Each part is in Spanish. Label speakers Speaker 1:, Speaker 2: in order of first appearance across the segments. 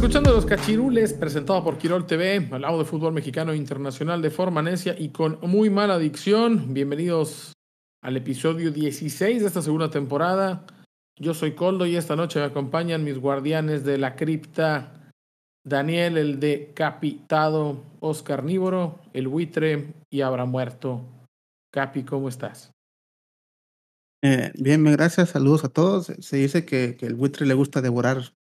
Speaker 1: Escuchando Los Cachirules, presentado por Quirol TV, al lado de fútbol mexicano internacional de forma necia y con muy mala adicción. Bienvenidos al episodio 16 de esta segunda temporada. Yo soy Coldo y esta noche me acompañan mis guardianes de la cripta, Daniel, el decapitado, Oscar Níboro, el buitre y Abra Muerto. Capi, ¿cómo estás?
Speaker 2: Eh, bien, gracias, saludos a todos. Se dice que, que el buitre le gusta devorar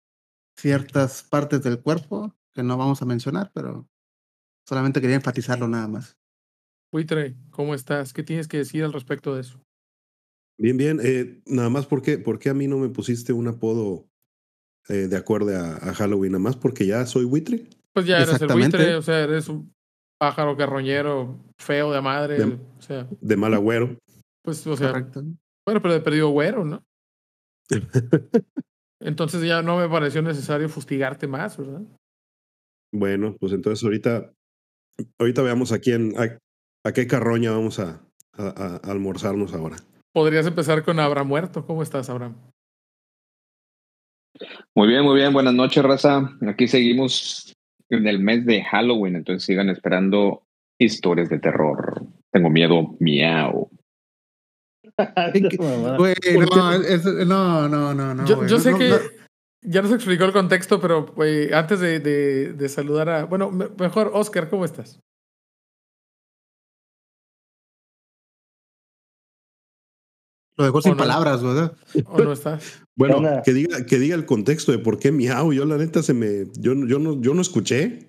Speaker 2: ciertas partes del cuerpo que no vamos a mencionar, pero solamente quería enfatizarlo nada más.
Speaker 1: Buitre, ¿cómo estás? ¿Qué tienes que decir al respecto de eso?
Speaker 3: Bien, bien. Eh, nada más porque, porque a mí no me pusiste un apodo eh, de acuerdo a, a, Halloween, nada más porque ya soy buitre.
Speaker 1: Pues ya eres el buitre, o sea, eres un pájaro carroñero feo de madre,
Speaker 3: De,
Speaker 1: o sea,
Speaker 3: de mal agüero.
Speaker 1: pues, o sea,
Speaker 2: Correcto.
Speaker 1: bueno, pero de perdido güero, ¿no? Entonces ya no me pareció necesario fustigarte más, ¿verdad?
Speaker 3: bueno, pues entonces ahorita, ahorita veamos a quién, a, a qué carroña vamos a, a, a, almorzarnos ahora.
Speaker 1: Podrías empezar con Abraham Muerto. ¿Cómo estás, Abraham?
Speaker 4: Muy bien, muy bien. Buenas noches, raza. Aquí seguimos en el mes de Halloween, entonces sigan esperando historias de terror. Tengo miedo, miau.
Speaker 2: Güey, no, es- no, no, no, no.
Speaker 1: yo
Speaker 2: güey,
Speaker 1: yo
Speaker 2: no,
Speaker 1: sé
Speaker 2: no,
Speaker 1: que
Speaker 2: no.
Speaker 1: ya nos explicó el contexto, pero güey, antes de, de, de saludar a... Bueno, me- mejor, Oscar, ¿cómo estás?
Speaker 2: Lo dejó
Speaker 1: ¿O
Speaker 2: sin
Speaker 1: no?
Speaker 2: palabras, ¿verdad?
Speaker 1: ¿O no estás?
Speaker 3: Bueno, que diga, que diga el contexto de por qué miau. Yo la neta se me, yo, no- yo no, yo no escuché.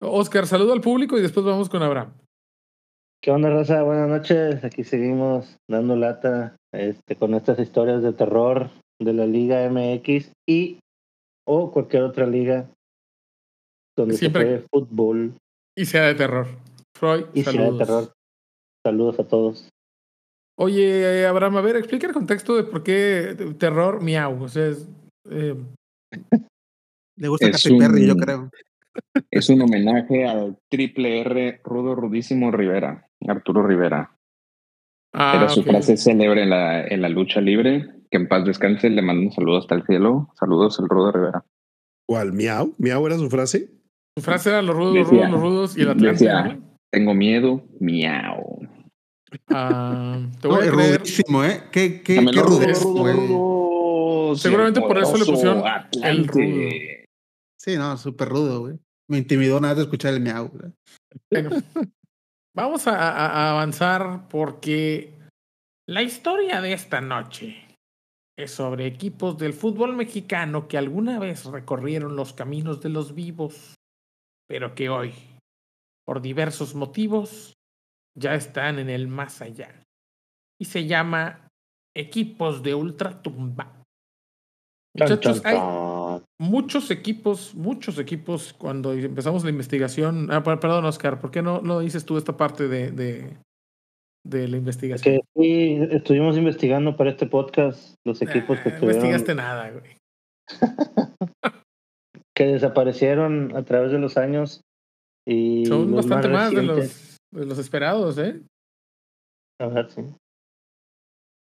Speaker 1: Oscar, saludo al público y después vamos con Abraham.
Speaker 5: ¿Qué onda, raza? Buenas noches. Aquí seguimos dando lata este, con estas historias de terror de la Liga MX y o cualquier otra liga donde
Speaker 1: Siempre-
Speaker 5: se juegue fútbol
Speaker 1: Y sea de terror. Freud,
Speaker 5: y sea
Speaker 1: saludos.
Speaker 5: de terror. Saludos a todos.
Speaker 1: Oye, eh, Abraham, a ver, explica el contexto de por qué terror miau. O sea, es, eh,
Speaker 2: Le gusta Katy Perry, yo creo.
Speaker 4: Es un homenaje al triple R Rudo Rudísimo Rivera, Arturo Rivera.
Speaker 1: ah,
Speaker 4: Era su frase célebre en la, en la lucha libre. Que en paz descanse, le mando un saludo hasta el cielo. Saludos, el Rudo Rivera.
Speaker 3: ¿Cuál? ¿Miau? ¿Miau era su frase?
Speaker 1: Su frase era los rudos, los
Speaker 4: Decía-
Speaker 1: rudos, los rudos y el Atlante.
Speaker 4: Tengo miedo, miau.
Speaker 1: Ah, te
Speaker 2: No,
Speaker 1: voy a creer.
Speaker 2: rudísimo, ¿eh? Qué, qué, qué
Speaker 4: rudo,
Speaker 2: rudez,
Speaker 4: rudo, rudo.
Speaker 1: Seguramente por eso le pusieron el
Speaker 4: Atlante.
Speaker 2: Sí, no, súper rudo, güey. Me intimidó nada de escuchar el miau. güey.
Speaker 1: Bueno, vamos a, avanzar porque la historia de esta noche es sobre equipos del fútbol mexicano que alguna vez recorrieron los caminos de los vivos, pero que hoy, por diversos motivos, ya están en el más allá. Y se llama equipos de ultratumba. Muchachos, hay, muchos equipos, muchos equipos, cuando empezamos la investigación. Ah, per- perdón, Oscar, ¿por qué no, no dices tú esta parte de, de, de la investigación?
Speaker 5: Que sí, estuvimos investigando para este podcast los equipos que
Speaker 1: Ah, no
Speaker 5: tuvieron,
Speaker 1: investigaste nada, güey.
Speaker 5: que desaparecieron a través de los años y
Speaker 1: Son
Speaker 5: los
Speaker 1: bastante más, de, los, de los esperados, ¿eh?
Speaker 5: A ver, sí.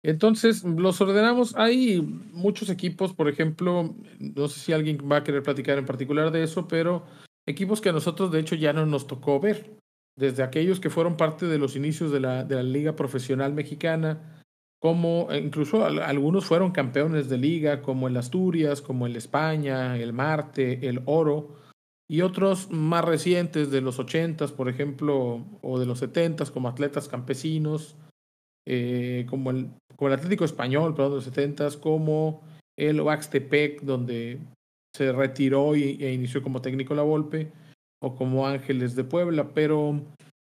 Speaker 1: Entonces, los ordenamos. Hay muchos equipos, por ejemplo, no sé si alguien va a querer platicar en particular de eso, pero equipos que a nosotros, de hecho, ya no nos tocó ver. Desde aquellos que fueron parte de los inicios de la, de la Liga Profesional Mexicana, como eh, incluso al- algunos fueron campeones de liga, como el Asturias, como el España, el Marte, el Oro, y otros más recientes de los 80s, por ejemplo, o de los 70s, como Atletas Campesinos, eh, como, el, Atlético Español, perdón, de los 70s, como el Oaxtepec, donde se retiró y, e inició como técnico la Volpe, o como Ángeles de Puebla, pero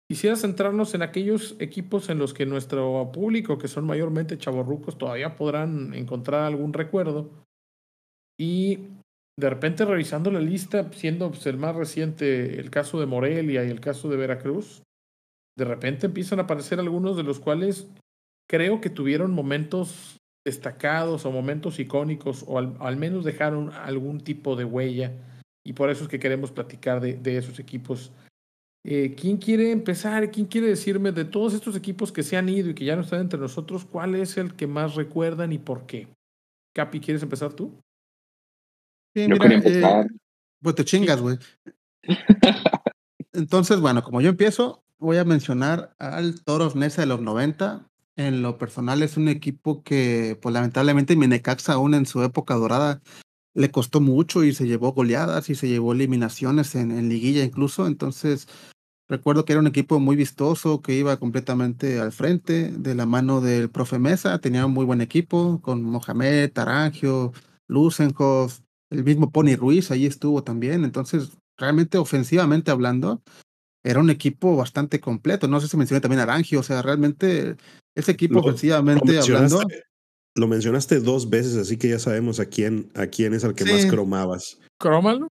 Speaker 1: quisiera centrarnos en aquellos equipos en los que nuestro público, que son mayormente chavorrucos, todavía podrán encontrar algún recuerdo. Y de repente revisando la lista, siendo pues, el más reciente el caso de Morelia y el caso de Veracruz, de repente empiezan a aparecer algunos de los cuales creo que tuvieron momentos destacados o momentos icónicos o al, menos dejaron algún tipo de huella y por eso es que queremos platicar de, de esos equipos. Eh, ¿Quién quiere empezar? ¿Quién quiere decirme de todos estos equipos que se han ido y que ya no están entre nosotros, cuál es el que más recuerdan y por qué? Capi, ¿quieres empezar tú?
Speaker 2: Sí, mira, eh, pues te chingas, güey. Entonces, bueno, como yo empiezo, voy a mencionar al Toros Nesa de los 90. En lo personal es un equipo que, pues lamentablemente, Minecaxa aún en su época dorada le costó mucho y se llevó goleadas y se llevó eliminaciones en, en liguilla incluso. Entonces, recuerdo que era un equipo muy vistoso que iba completamente al frente de la mano del profe Mesa. Tenía un muy buen equipo con Mohamed, Tarangio, Lusenhoff, el mismo Pony Ruiz ahí estuvo también. Entonces, realmente ofensivamente hablando, era un equipo bastante completo. No sé si mencioné también Arangio, o sea, realmente ese equipo ofensivamente hablando.
Speaker 3: Lo mencionaste dos veces, así que ya sabemos a quién, a quién es al que más cromabas.
Speaker 1: ¿Crómalo?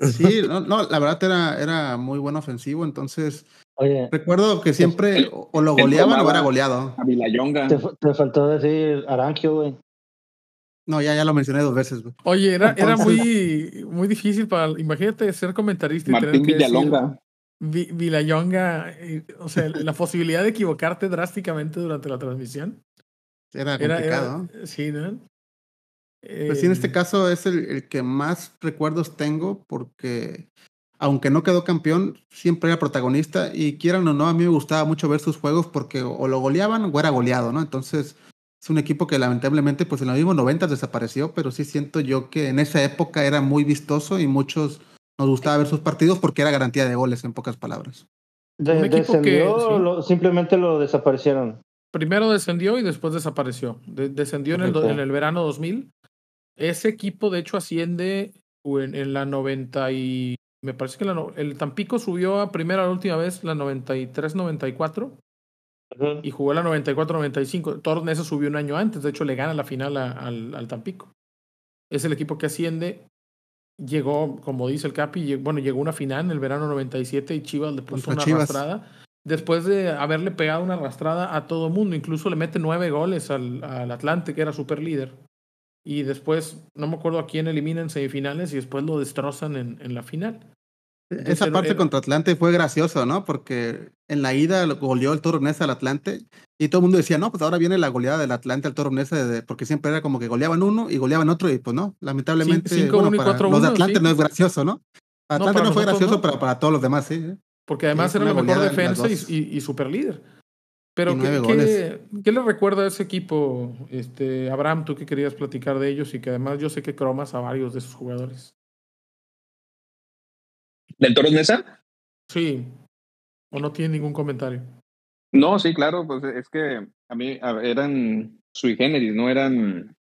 Speaker 2: Sí, no, no, la verdad era, era muy buen ofensivo, entonces Oye, recuerdo que siempre o lo goleaban o era goleado.
Speaker 5: A Vilayonga. Te, te faltó decir Arangio, güey.
Speaker 2: No, ya, ya lo mencioné dos veces, güey.
Speaker 1: Oye, era, era muy, muy difícil para. Imagínate ser comentarista y
Speaker 4: Martín tener que Villalonga.
Speaker 1: Villayonga, eh, o sea, la posibilidad de equivocarte drásticamente durante la transmisión.
Speaker 2: Era complicado.
Speaker 1: sí, ¿no?
Speaker 2: Pues sí, en este eh, caso es el, el, que más recuerdos tengo porque, aunque no quedó campeón, siempre era protagonista y quieran o no, a mí me gustaba mucho ver sus juegos porque o lo goleaban o era goleado, ¿no? Entonces, es un equipo que lamentablemente, pues en los mismos 90 desapareció, pero sí siento yo que en esa época era muy vistoso y muchos nos gustaba ver sus partidos porque era garantía de goles, en pocas palabras.
Speaker 5: ¿Descendió simplemente lo desaparecieron?
Speaker 1: Primero descendió y después desapareció. descendió en el, en el verano 2000. Ese equipo, de hecho, asciende en, en la 90 y... Me parece que la, el Tampico subió a primera la última vez, la 93-94 y jugó la 94-95. Tornesa subió un año antes, de hecho le gana la final al, al, Tampico. Es el equipo que asciende. Llegó, como dice el Capi, bueno, llegó una final en el verano 97 y Chivas le puso una arrastrada. Después de haberle pegado una arrastrada a todo mundo, incluso le mete nueve goles al, al Atlante, que era super líder. Y después, no me acuerdo a quién elimina en semifinales y después lo destrozan en, en la final.
Speaker 2: Esa parte contra Atlante fue gracioso, ¿no? Porque en la ida goleó el Toro Nesa al Atlante y todo el mundo decía, no, pues ahora viene la goleada del Atlante al Toro Nesa, porque siempre era como que goleaban uno y goleaban otro y pues no, lamentablemente bueno, para los de Atlante no es gracioso, ¿no? Para Atlante no, fue gracioso, pero para todos los demás sí. ¿eh?
Speaker 1: Porque además era la mejor defensa y, y, super líder. Pero ¿qué, ¿qué, le recuerda a ese equipo, este, Abraham, tú que querías platicar de ellos y que además yo sé que cromas a varios de esos jugadores?
Speaker 4: ¿Del Toros Mesa?
Speaker 1: Sí. ¿O no tiene ningún comentario?
Speaker 4: No, sí, claro, pues es que a mí eran sui generis, no eran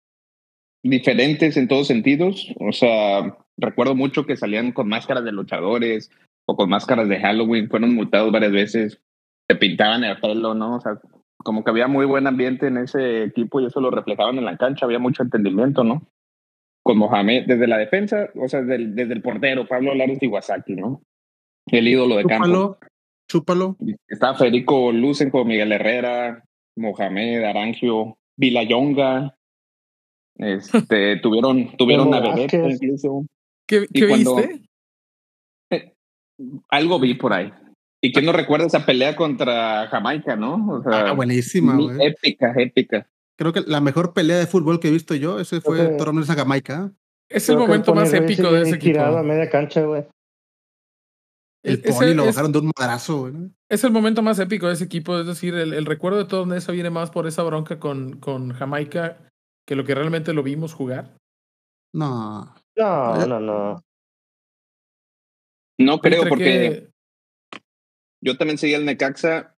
Speaker 4: diferentes en todos sentidos. O sea, recuerdo mucho que salían con máscaras de luchadores o con máscaras de Halloween, fueron multados varias veces, se pintaban el pelo, ¿no? O sea, como que había muy buen ambiente en ese equipo y eso lo reflejaban en la cancha, había mucho entendimiento, ¿no? Con Mohamed desde la defensa, o sea, desde el, desde el portero, Pablo Lares Iwasaki, ¿no? El ídolo de campo.
Speaker 2: Chúpalo.
Speaker 4: Está Federico Lucenco, Miguel Herrera, Mohamed, Arangio, Vilayonga. Este, tuvieron, tuvieron a Bebeto incluso.
Speaker 1: ¿Qué, ¿qué viste?
Speaker 4: Eh, algo vi por ahí. ¿Y quién no recuerda esa pelea contra Jamaica, no?
Speaker 2: O sea, ah, buenísima, güey.
Speaker 4: Épica, épica.
Speaker 2: Creo que la mejor pelea de fútbol que he visto yo, ese fue okay. Toro a Jamaica.
Speaker 1: Es el momento más épico de ese equipo.
Speaker 5: a media cancha, güey.
Speaker 2: El Pony lo bajaron de un madrazo, güey.
Speaker 1: Es el momento más épico de ese equipo. Es decir, el, el recuerdo de todo eso viene más por esa bronca con, con Jamaica que lo que realmente lo vimos jugar.
Speaker 2: No.
Speaker 5: No, no, no.
Speaker 4: No creo, porque yo también seguía el Necaxa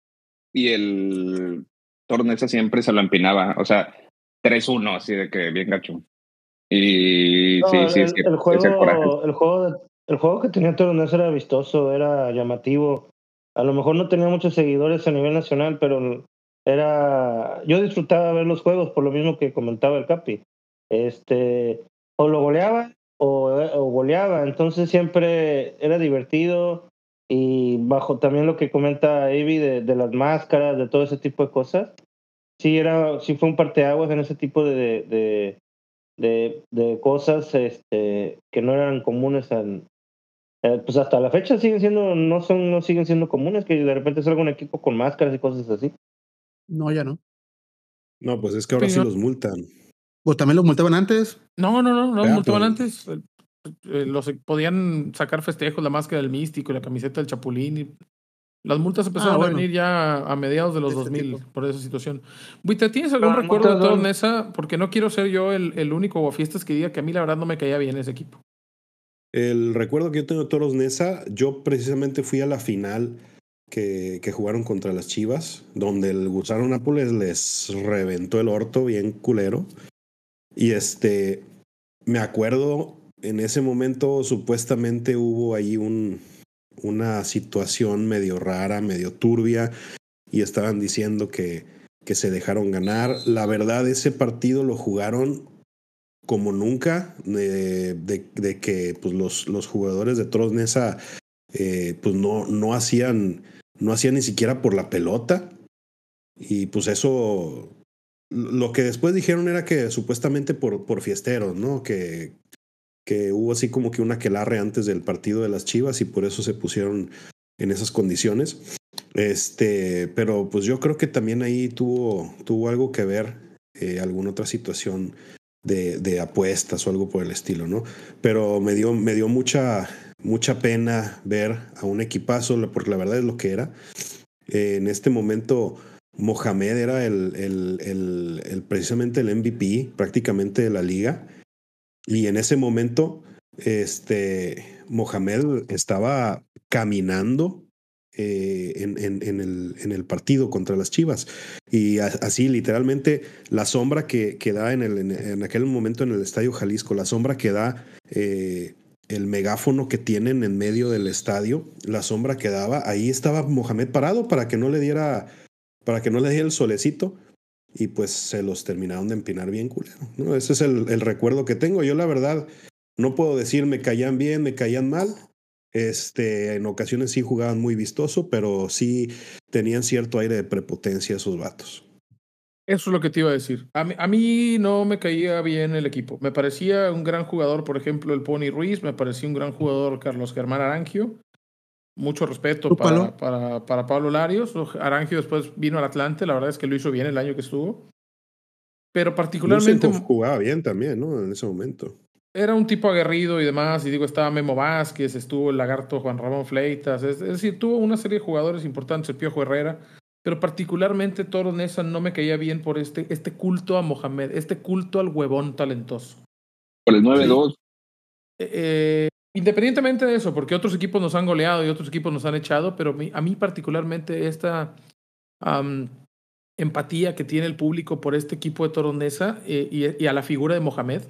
Speaker 4: y el Tornesa siempre se lo empinaba. O sea, 3-1, así de que bien gacho. Y sí, sí,
Speaker 5: el, el, juego, el, juego, el juego que tenía Tornesa era vistoso, era llamativo. a lo mejor no tenía muchos seguidores a nivel nacional, pero era, yo disfrutaba ver los juegos por lo mismo que comentaba el Capi. Este, o lo goleaba o, o goleaba, entonces siempre era divertido y bajo también lo que comenta Avi de, de, las máscaras, de todo ese tipo de cosas. Sí, era, sí fue un parteaguas en ese tipo de, de, de, de cosas este, que no eran comunes en, eh, pues hasta la fecha siguen siendo, no son, no siguen siendo comunes, que de repente salga un equipo con máscaras y cosas así.
Speaker 2: No, ya no.
Speaker 3: No, pues es que ahora sí, los multan.
Speaker 2: Pues también los multaban antes.
Speaker 1: No, no, no, no los multaban antes. Eh, los podían sacar festejos, la máscara del místico, la camiseta del chapulín. Y las multas empezaron ah, bueno. a venir ya a mediados de los este 2000 tipo. por esa situación. Buita, ¿tienes algún no, recuerdo de Tornesa? Porque no quiero ser yo el, el único fiestas que diga que a mí la verdad no me caía bien ese equipo.
Speaker 3: El recuerdo que yo tengo de Toros Nesa, yo precisamente fui a la final que, que, jugaron contra las Chivas, donde el Gusano Nápoles les reventó el orto bien culero. Y este, me acuerdo, en ese momento supuestamente hubo ahí un, una situación medio rara, medio turbia, y estaban diciendo que, que se dejaron ganar. La verdad, ese partido lo jugaron como nunca, de, de, que pues, los, los jugadores de Trosnesa eh, pues no, no, hacían, no hacían ni siquiera por la pelota. Y pues eso, lo que después dijeron era que supuestamente por, por fiesteros, ¿no? Que, que hubo así como que una quelarre antes del partido de las Chivas y por eso se pusieron en esas condiciones. Este, pero pues yo creo que también ahí tuvo, tuvo algo que ver eh, alguna otra situación de, apuestas o algo por el estilo, ¿no? Pero me dio, me dio mucha, mucha pena ver a un equipazo, porque la verdad es lo que era. Eh, en este momento, Mohamed era el, el, el, precisamente el MVP prácticamente de la liga. Y en ese momento, este, Mohamed estaba caminando eh, en, el, partido contra las Chivas. Y así, literalmente, la sombra que, que da en, el, en, aquel momento en el Estadio Jalisco, la sombra que da eh, el megáfono que tienen en medio del estadio, la sombra que daba, ahí estaba Mohamed parado para que no le diera, para que no le diera el solecito. Y pues se los terminaron de empinar bien culero. ¿no? Ese es el, recuerdo que tengo. Yo la verdad no puedo decir me caían bien, me caían mal este, en ocasiones sí jugaban muy vistoso, pero sí tenían cierto aire de prepotencia esos vatos.
Speaker 1: Eso es lo que te iba a decir. A mí, a mí, no me caía bien el equipo. Me parecía un gran jugador, por ejemplo, el Pony Ruiz, me parecía un gran jugador Carlos Germán Arangio. Mucho respeto para, para, para, Pablo Larios. Arangio después vino al Atlante, la verdad es que lo hizo bien el año que estuvo. Pero particularmente...
Speaker 3: jugaba bien también, ¿no? En ese momento
Speaker 1: era un tipo aguerrido y demás, y digo, estaba Memo Vázquez, estuvo el lagarto Juan Ramón Fleitas, es, es decir, tuvo una serie de jugadores importantes, el Piojo Herrera, pero particularmente Toro Nesa no me caía bien por este, este culto a Mohamed, este culto al huevón talentoso.
Speaker 4: Por el 9-2.
Speaker 1: Sí. Eh, eh, independientemente de eso, porque otros equipos nos han goleado y otros equipos nos han echado, pero a mí particularmente esta empatía que tiene el público por este equipo de Toro Nesa eh, y, a la figura de Mohamed,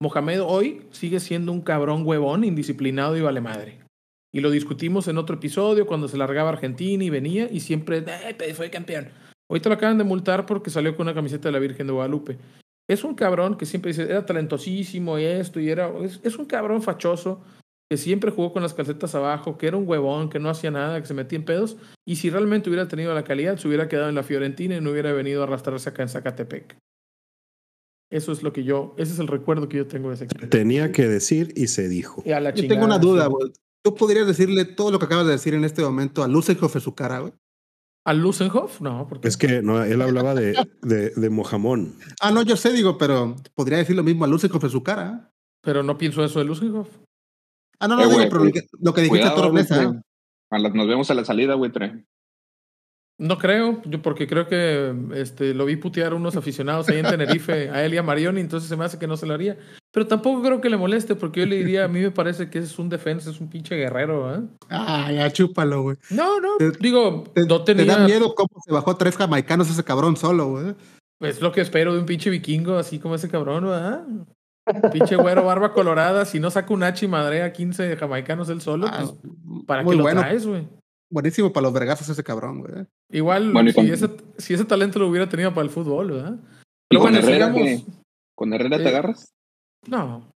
Speaker 1: Mohamed hoy sigue siendo un cabrón huevón, indisciplinado y vale madre. Y lo discutimos en otro episodio cuando se largaba Argentina y venía y siempre eh, fue campeón. Hoy te lo acaban de multar porque salió con una camiseta de la Virgen de Guadalupe. Es un cabrón que siempre dice, era talentosísimo y esto, y era. Es, es un cabrón fachoso que siempre jugó con las calcetas abajo, que era un huevón, que no hacía nada, que se metía en pedos. Y si realmente hubiera tenido la calidad, se hubiera quedado en la Fiorentina y no hubiera venido a arrastrarse acá en Zacatepec. Eso es lo que yo, ese es el recuerdo que yo tengo de ese equipo.
Speaker 3: Tenía que decir y se dijo.
Speaker 2: Y a la yo tengo una duda, güey. ¿Tú podrías decirle todo lo que acabas de decir en este momento a Lusenhoff en su cara, güey?
Speaker 1: ¿A Lusenhoff? No, porque.
Speaker 3: Es que no, él hablaba de, de, de, Mojamón.
Speaker 2: Ah, no, yo sé, digo, pero podría decir lo mismo a Lusenhoff en su cara.
Speaker 1: Pero no pienso eso de Lusenhoff.
Speaker 2: Ah, no, no, eh, digo, wey, pero lo que, lo que dijiste a Torres, ¿eh?
Speaker 4: Nos vemos a la salida, güey,
Speaker 1: no creo, yo porque creo que este, lo vi putear unos aficionados ahí en Tenerife, a él y a Marioni, entonces se me hace que no se lo haría. Pero tampoco creo que le moleste, porque yo le diría, a mí me parece que es un defensa, es un pinche guerrero, ¿eh?
Speaker 2: Ah, ya chúpalo, güey.
Speaker 1: No, no, te, digo,
Speaker 2: te,
Speaker 1: no tenía...
Speaker 2: ¿Te da miedo cómo se bajó tres jamaicanos ese cabrón solo, güey?
Speaker 1: Es lo que espero de un pinche vikingo, así como ese cabrón, ¿verdad? Pinche güero, barba colorada, si no saca un hachi madre a 15 jamaicanos él solo, ah, pues, ¿para qué lo bueno. traes, güey?
Speaker 2: buenísimo para los vergazos ese cabrón, güey.
Speaker 1: Igual,
Speaker 4: Bueno,
Speaker 1: si,
Speaker 4: con-
Speaker 1: ese, si ese talento lo hubiera tenido para el fútbol, ¿verdad?
Speaker 4: ¿Y
Speaker 1: Pero
Speaker 4: con
Speaker 1: bueno,
Speaker 4: Herrera,
Speaker 1: sigamos.
Speaker 4: qué? ¿Con Herrera te
Speaker 1: Eh,
Speaker 4: agarras?
Speaker 1: No.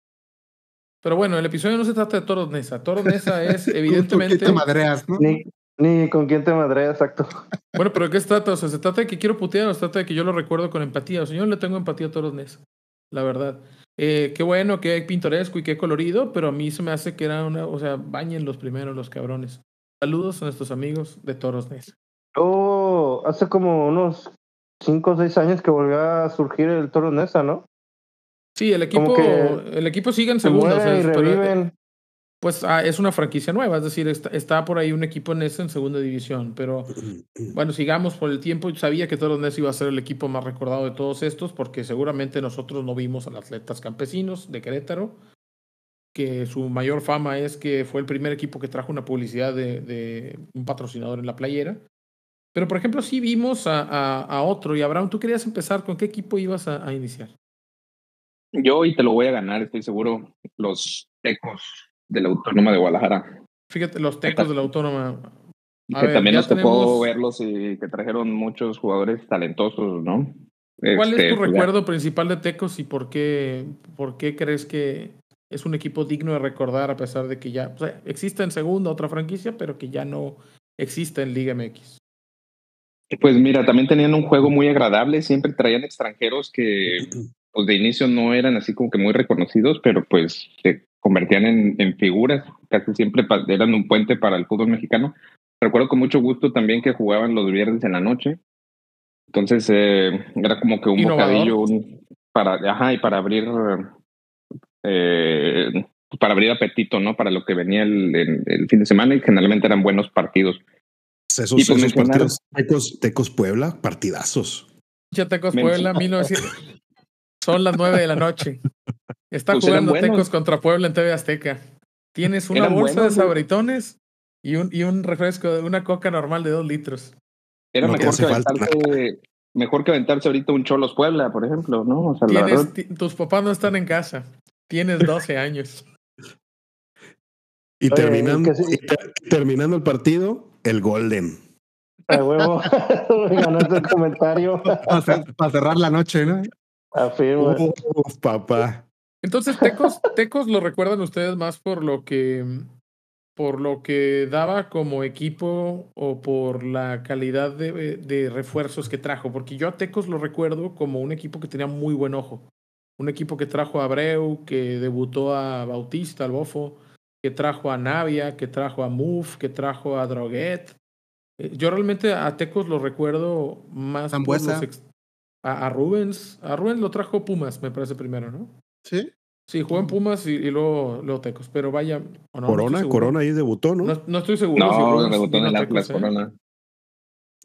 Speaker 1: Pero bueno, el episodio no se trata de Toros Nesa. Toros Nesa es
Speaker 2: ¿Con quién
Speaker 1: evidentemente.
Speaker 2: te madreas, no?
Speaker 5: Ni, ni con quién te madrea, exacto.
Speaker 1: Bueno, pero ¿de qué se trata? O sea, ¿se trata de que quiero putear o se trata de que yo lo recuerdo con empatía? O sea, yo no le tengo empatía a Toros Nesa, la verdad. Eh, qué bueno, qué pintoresco y qué colorido, pero a mí se me hace que era una... O sea, bañen los primeros, los cabrones. Saludos a nuestros amigos de Toros Nesa.
Speaker 5: Oh, hace como unos 5 o 6 años que volvió a surgir el Toro Nesa, ¿no?
Speaker 1: Sí, el equipo,
Speaker 5: que
Speaker 1: el equipo sigue en
Speaker 5: Se
Speaker 1: segunda. o sea, pero. Pues ah, es una franquicia nueva, es decir, está, está por ahí un equipo Nesa en segunda división, pero Bueno, sigamos por el tiempo. Yo sabía que Toros Nesa iba a ser el equipo más recordado de todos estos, porque seguramente nosotros no vimos a los atletas campesinos de Querétaro, que su mayor fama es que fue el primer equipo que trajo una publicidad de, de un patrocinador en la playera. Pero, por ejemplo, sí vimos a, a, a otro. Y Abraham, ¿tú querías empezar? ¿Con qué equipo ibas a, a iniciar?
Speaker 4: Yo y te lo voy a ganar, estoy seguro. Los Tecos de la Autónoma de Guadalajara.
Speaker 1: Fíjate, los tecos de la Autónoma. A
Speaker 4: que
Speaker 1: ver,
Speaker 4: también nos tocó
Speaker 1: tenemos-
Speaker 4: verlos y que trajeron muchos jugadores talentosos, ¿no?
Speaker 1: ¿Cuál
Speaker 4: Este,
Speaker 1: es tu
Speaker 4: pues ya.
Speaker 1: recuerdo principal de Tecos y por qué, por qué crees que es un equipo digno de recordar a pesar de que ya o sea, existe en segunda otra franquicia, pero que ya no existe en Liga MX?
Speaker 4: Pues mira, también tenían un juego muy agradable, siempre traían extranjeros que pues de inicio no eran así como que muy reconocidos, pero pues se convertían en, en figuras, casi siempre eran un puente para el fútbol mexicano. Recuerdo con mucho gusto también que jugaban los viernes en la noche, entonces eh, era como que un
Speaker 1: Innovador.
Speaker 4: bocadillo un- para, ajá, y para abrir, eh, para abrir apetito, ¿no? Para lo que venía el, el- el fin de semana y generalmente eran buenos partidos.
Speaker 3: Esos,
Speaker 4: pues
Speaker 3: esos
Speaker 4: mencionar-
Speaker 3: partidos, Tecos, Tecos Puebla, partidazos.
Speaker 1: Ya Tecos
Speaker 4: Men-
Speaker 1: Puebla, 1900. Son las 9 de la noche. Está
Speaker 4: Pues
Speaker 1: jugando. Tecos contra Puebla en TV Azteca. Tienes una
Speaker 4: Eran
Speaker 1: bolsa
Speaker 4: buenos,
Speaker 1: de sabritones y un, y un refresco, una coca normal de 2 litros.
Speaker 4: Era
Speaker 3: No
Speaker 4: mejor, que aventarse, mejor que aventarse ahorita un Cholos Puebla, por ejemplo, ¿no? O sea, la
Speaker 1: Tienes, tus papás no están en casa. Tienes 12 años.
Speaker 3: Y
Speaker 5: Oye,
Speaker 3: terminando,
Speaker 5: que sí.
Speaker 3: y ter- terminando el partido, el Golden.
Speaker 5: A huevo. Ganaste el comentario.
Speaker 2: Para cerrar la noche, ¿no?
Speaker 5: Afirmo.
Speaker 3: Uf, papá.
Speaker 1: Entonces, Tecos, Tecos lo recuerdan ustedes más por lo que por lo que daba como equipo o por la calidad de, de refuerzos que trajo, porque yo a Tecos lo recuerdo como un equipo que tenía muy buen ojo. Un equipo que trajo a Abreu, que debutó a Bautista, al Bofo, que trajo a Navia, que trajo a Muf, que trajo a Droguet. Eh, Yo realmente a Tecos lo recuerdo más por los ex- a, a Rubens. A Rubens lo trajo Pumas, me parece primero, ¿no?
Speaker 2: Sí.
Speaker 1: Sí, jugó en Pumas y, y luego, luego Tecos, pero vaya. o no,
Speaker 3: Corona. Corona ahí debutó, ¿no?
Speaker 1: No, no estoy seguro. si
Speaker 4: no,
Speaker 1: Rubens
Speaker 4: debutó en el Atlas
Speaker 1: ¿eh?
Speaker 4: Corona.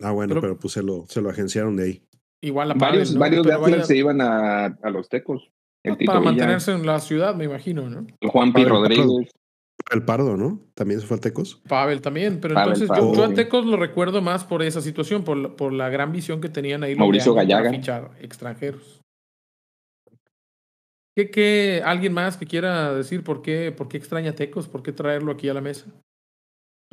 Speaker 3: Ah, bueno,
Speaker 1: Pero-
Speaker 3: pero, pues se lo, se lo agenciaron de ahí.
Speaker 1: Igual a
Speaker 4: Varios,
Speaker 1: ¿no?
Speaker 4: varios de Atlas
Speaker 1: vaya,
Speaker 4: se iban a, a los Tecos. El Tito
Speaker 1: para
Speaker 4: Villa,
Speaker 1: mantenerse en la ciudad, me imagino, ¿no?
Speaker 4: Juanpi Rodríguez.
Speaker 3: El Pardo, ¿no? También se fue a Tecos.
Speaker 1: Pavel también, pero
Speaker 4: Pavel,
Speaker 1: entonces
Speaker 4: Pavel,
Speaker 1: yo, yo a. Tecos lo recuerdo más por esa situación, por, la- por la gran visión que tenían ahí. los
Speaker 4: Mauricio Gallaga.
Speaker 1: fichar extranjeros. ¿Qué, qué, ¿Alguien más que quiera decir por qué, por qué extraña a Tecos? ¿Por qué traerlo aquí a la mesa?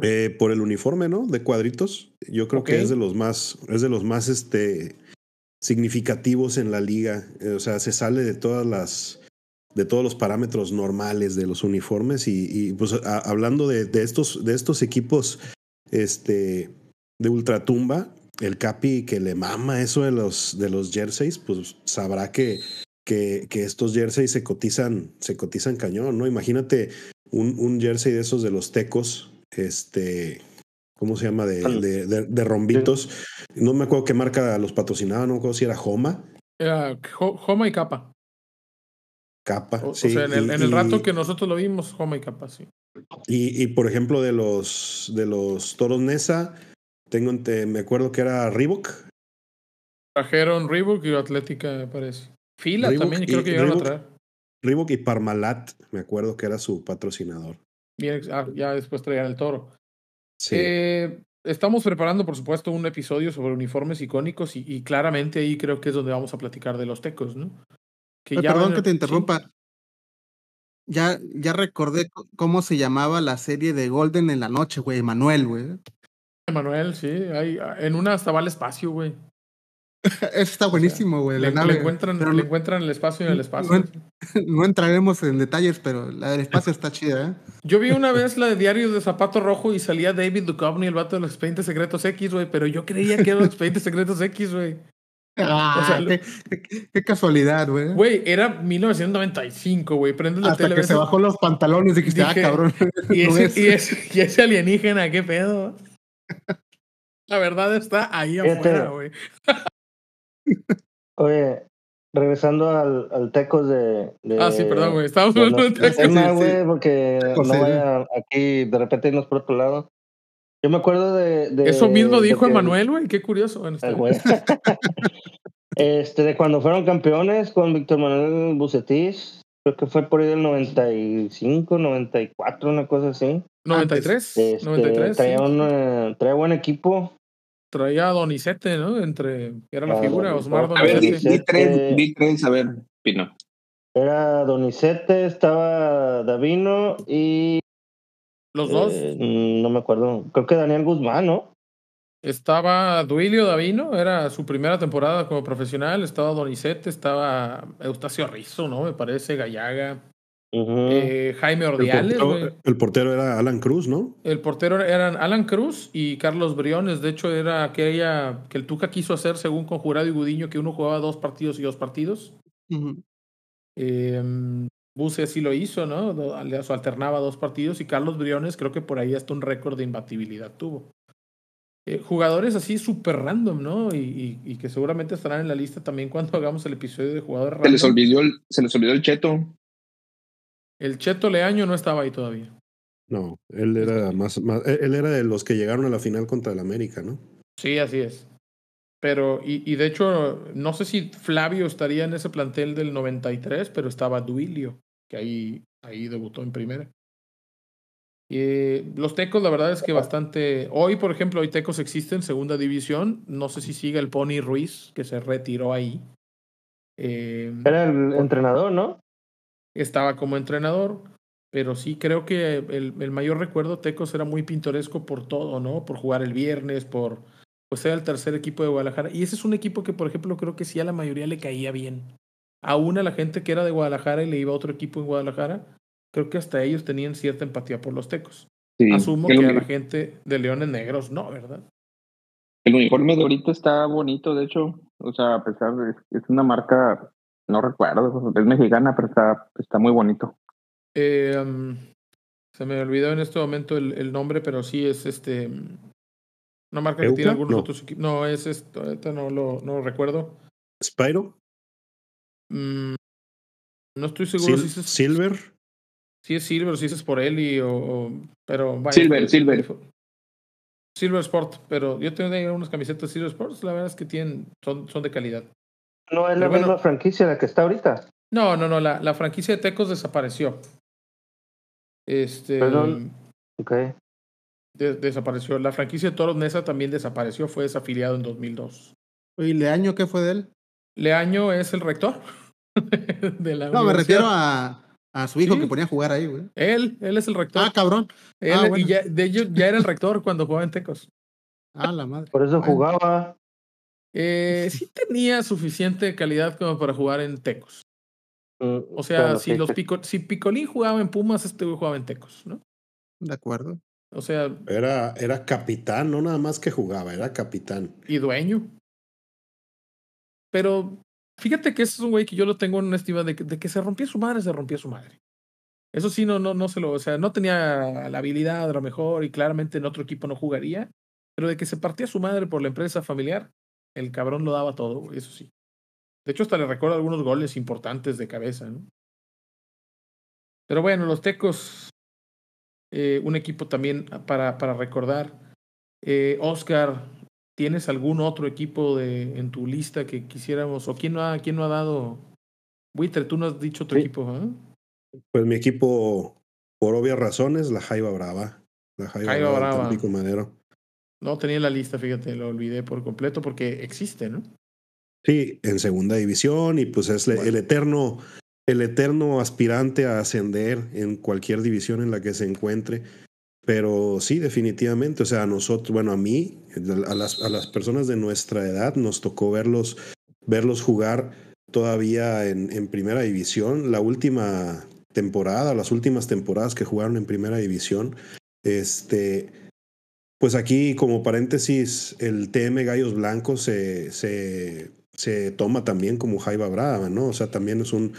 Speaker 3: Eh, por el uniforme, ¿no? De cuadritos. Yo creo que es de los más, es de los más este, significativos en la liga. Eh, o sea, se sale de todas las, de todos los parámetros normales de los uniformes. Y, y, pues a- hablando de, de estos, de estos equipos este, de ultratumba, el Capi que le mama eso de los, de los jerseys, pues sabrá que, que, que estos jerseys se cotizan, se cotizan cañón, ¿no? Imagínate un, un jersey de esos de los tecos, este, ¿cómo se llama? De, de, de- de rombitos. No me acuerdo qué marca los patrocinaba, no me acuerdo si era Homa,
Speaker 1: Era Joma y Capa.
Speaker 3: Capa.
Speaker 1: O, sea, en el,
Speaker 3: y-
Speaker 1: en el
Speaker 3: y-
Speaker 1: rato que nosotros lo vimos, Joma y Capa, sí.
Speaker 3: Y, y, por ejemplo, de los, de los toros Nesa, tengo, me acuerdo que era Reebok.
Speaker 1: Trajeron Reebok y Atlética, me parece. Fila
Speaker 3: Reebok
Speaker 1: también,
Speaker 3: y-
Speaker 1: creo que llegaron
Speaker 3: Reebok-
Speaker 1: a traer.
Speaker 3: Reebok y Parmalat, me acuerdo que era su patrocinador.
Speaker 1: Bien, ah, ya después traían el toro.
Speaker 3: Sí.
Speaker 1: Eh, estamos preparando, por supuesto, un episodio sobre uniformes icónicos y, y claramente ahí creo que es donde vamos a platicar de los tecos, ¿no? Que
Speaker 2: Ay,
Speaker 1: ya
Speaker 2: perdón
Speaker 1: van-
Speaker 2: que te
Speaker 1: sí.
Speaker 2: interrumpa. Ya, ya recordé cómo se llamaba la serie de Golden en la noche, güey. Manuel, güey.
Speaker 1: Emanuel, sí. Hay, en una hasta va al espacio, güey.
Speaker 2: Eso está buenísimo, güey.
Speaker 1: Le, encuentran,
Speaker 2: Pero
Speaker 1: le encuentran el espacio en el espacio.
Speaker 2: No, no entraremos en detalles, pero la del espacio está chida, ¿eh?
Speaker 1: Yo vi una vez la de Diarios de Zapato Rojo y salía David Duchovny, el vato de los Expedientes Secretos X, güey, pero yo creía que eran los Expedientes Secretos X, güey.
Speaker 2: Ah,
Speaker 1: O sea,
Speaker 2: qué, qué- qué casualidad, güey.
Speaker 1: Güey, era 1995, güey. Prendes la
Speaker 2: Hasta
Speaker 1: tele.
Speaker 2: que
Speaker 1: ves-
Speaker 2: se bajó los pantalones y dijiste,
Speaker 1: Dije,
Speaker 2: ah, cabrón.
Speaker 1: Y
Speaker 2: no
Speaker 1: ese,
Speaker 2: es.
Speaker 1: y, ese, y ese alienígena, ¿qué pedo? La verdad está ahí afuera, güey.
Speaker 5: Oye, regresando al, al Tecos de, de-
Speaker 1: Ah, sí, perdón, güey. Estábamos
Speaker 5: de
Speaker 1: hablando de
Speaker 5: del
Speaker 1: Tecos.
Speaker 5: tema,
Speaker 2: sí, sí.
Speaker 5: güey, porque
Speaker 2: Tecos,
Speaker 5: no vaya aquí de repente irnos por otro lado. Yo me acuerdo de. de-
Speaker 1: Eso mismo
Speaker 5: de
Speaker 1: dijo Emanuel, güey. Qué curioso. Bueno, está
Speaker 5: Ah, güey. este, de cuando fueron campeones con Víctor Manuel Bucetich, creo que fue por ahí del 95, 94, una cosa así.
Speaker 1: 93.
Speaker 5: Este,
Speaker 1: 93.
Speaker 5: traía,
Speaker 1: sí.
Speaker 5: un, eh, traía buen equipo.
Speaker 1: Traía a Donizete, ¿no? Entre. Era la
Speaker 5: Ah,
Speaker 1: figura,
Speaker 5: Donizete.
Speaker 1: Osmar
Speaker 4: A ver,
Speaker 1: Donizete.
Speaker 4: di tres, di tres, a ver, Pino.
Speaker 5: Era Donizete, estaba Davino y.
Speaker 1: Los dos.
Speaker 5: eh, no me acuerdo. Creo que Daniel Guzmán, ¿no?
Speaker 1: Estaba Duilio Davino, era su primera temporada como profesional. Estaba Donizete, estaba Eustacio Rizzo, ¿no? Me parece, Gallaga. Eh, Jaime
Speaker 3: El
Speaker 1: Ordiales, güey.
Speaker 3: portero, el portero era Alan Cruz, ¿no?
Speaker 1: El portero eran Alan Cruz y Carlos Briones. De hecho, era aquella que el Tuca quiso hacer según con Jurado y Gudiño, que uno jugaba dos partidos y dos partidos. Eh, Buse así lo hizo, ¿no? Alternaba dos partidos y Carlos Briones creo que por ahí hasta un récord de imbatibilidad tuvo. Eh, jugadores así súper random, ¿no? Y, y- y que seguramente estarán en la lista también cuando hagamos el episodio de jugadores
Speaker 4: Se les
Speaker 1: random.
Speaker 4: olvidó el, se les olvidó el cheto.
Speaker 1: El Cheto Leaño no estaba ahí todavía.
Speaker 3: No, él era más, más él era de los que llegaron a la final contra el América, ¿no?
Speaker 1: Sí, así es. Pero, y, y de hecho, no sé si Flavio estaría en ese plantel del 93, pero estaba Duilio, que ahí, ahí debutó en primera. Y los Tecos, la verdad es que bastante. Hoy, por ejemplo, hoy Tecos existe en segunda división. No sé si sigue el Pony Ruiz, que se retiró ahí. Eh,
Speaker 5: Era el entrenador, ¿no?
Speaker 1: estaba como entrenador, pero sí creo que el, el mayor recuerdo Tecos era muy pintoresco por todo, ¿no? Por jugar el viernes, por pues era el tercer equipo de Guadalajara. Y ese es un equipo que, por ejemplo, creo que sí a la mayoría le caía bien. Aún a la gente que era de Guadalajara y le iba a otro equipo en Guadalajara, creo que hasta ellos tenían cierta empatía por los Tecos.
Speaker 4: Sí.
Speaker 1: Asumo que a la gente de Leones Negros no, ¿verdad?
Speaker 4: el uniforme de ahorita está bonito, de hecho. O sea, a pesar de es una marca, no recuerdo, es mexicana, pero está, está muy bonito.
Speaker 1: Eh, um, se me olvidó en este momento el, el nombre, pero sí es este. Una marca que tiene algunos
Speaker 3: No.
Speaker 1: otros equipos. No, es esto, ahorita no lo, no lo recuerdo.
Speaker 3: Spyro,
Speaker 1: Mm, no estoy seguro
Speaker 3: Sil-
Speaker 1: si es,
Speaker 3: Silver,
Speaker 1: si es Silver, si es Sporelli o, o- pero vaya,
Speaker 4: Silver, Silver.
Speaker 1: Silver Sport, pero yo tengo ahí unas camisetas Silver Sports, la verdad es que tienen, son, son de calidad.
Speaker 5: No es la
Speaker 1: Pero bueno.
Speaker 5: misma franquicia la que está ahorita.
Speaker 1: No, no, no, la, la franquicia de Tecos desapareció. Este
Speaker 5: Perdón. Ok.
Speaker 1: de- desapareció. La franquicia de Toros Nesa también desapareció, fue desafiliado en 2002.
Speaker 2: Oye, ¿Leaño qué fue de él?
Speaker 1: Leaño es el rector de la
Speaker 2: No, me refiero a, a su hijo
Speaker 1: Sí.
Speaker 2: que ponía a jugar ahí, güey.
Speaker 1: Él, él es el rector.
Speaker 2: Ah, cabrón.
Speaker 1: Él-
Speaker 2: ah, bueno.
Speaker 1: Y ya, de ellos ya era el rector cuando jugaba en Tecos.
Speaker 2: Ah, la madre.
Speaker 5: Por eso jugaba.
Speaker 1: Eh, sí tenía suficiente calidad como para jugar en Tecos.
Speaker 5: mm,
Speaker 1: O sea, si,
Speaker 5: sí,
Speaker 1: los. Pico, si Picolín jugaba en Pumas, este güey jugaba en Tecos, ¿no?
Speaker 2: De acuerdo.
Speaker 1: O sea,
Speaker 3: era, era capitán, no nada más que jugaba, era capitán.
Speaker 1: y dueño. Pero fíjate que ese es un güey que yo lo tengo en una estima de que, se rompía su madre, se rompía su madre. Eso sí, no, no, no se lo, o sea, no tenía la habilidad a lo mejor y claramente en otro equipo no jugaría, pero de que se partía su madre por la empresa familiar, el cabrón lo daba todo, eso sí. De hecho, hasta le recuerdo algunos goles importantes de cabeza, ¿no? Pero bueno, los Tecos, eh, un equipo también para, para recordar. Eh, Oscar, ¿tienes algún otro equipo de, en tu lista que quisiéramos? ¿O quién no ha, quién no ha dado? Buitre, tú no has dicho otro
Speaker 5: Sí.
Speaker 1: equipo, ¿eh?
Speaker 3: Pues mi equipo, por obvias razones, la Jaiba Brava. La Jaiba,
Speaker 1: Jaiba
Speaker 3: Brava,
Speaker 1: Brava.
Speaker 3: Tampico Madero.
Speaker 1: No tenía en la lista, fíjate, lo olvidé por completo porque existe, ¿no?
Speaker 3: Sí, en segunda división y pues es
Speaker 2: Bueno.
Speaker 3: el eterno, el eterno aspirante a ascender en cualquier división en la que se encuentre. Pero sí, definitivamente, o sea, a nosotros, bueno, a mí, a las, a las personas de nuestra edad nos tocó verlos, verlos jugar todavía en, en primera división. La última temporada, las últimas temporadas que jugaron en primera división, este, pues aquí como paréntesis, el TM Gallos Blancos se, se, se toma también como Jaiba Brava, ¿no? O sea, también es un,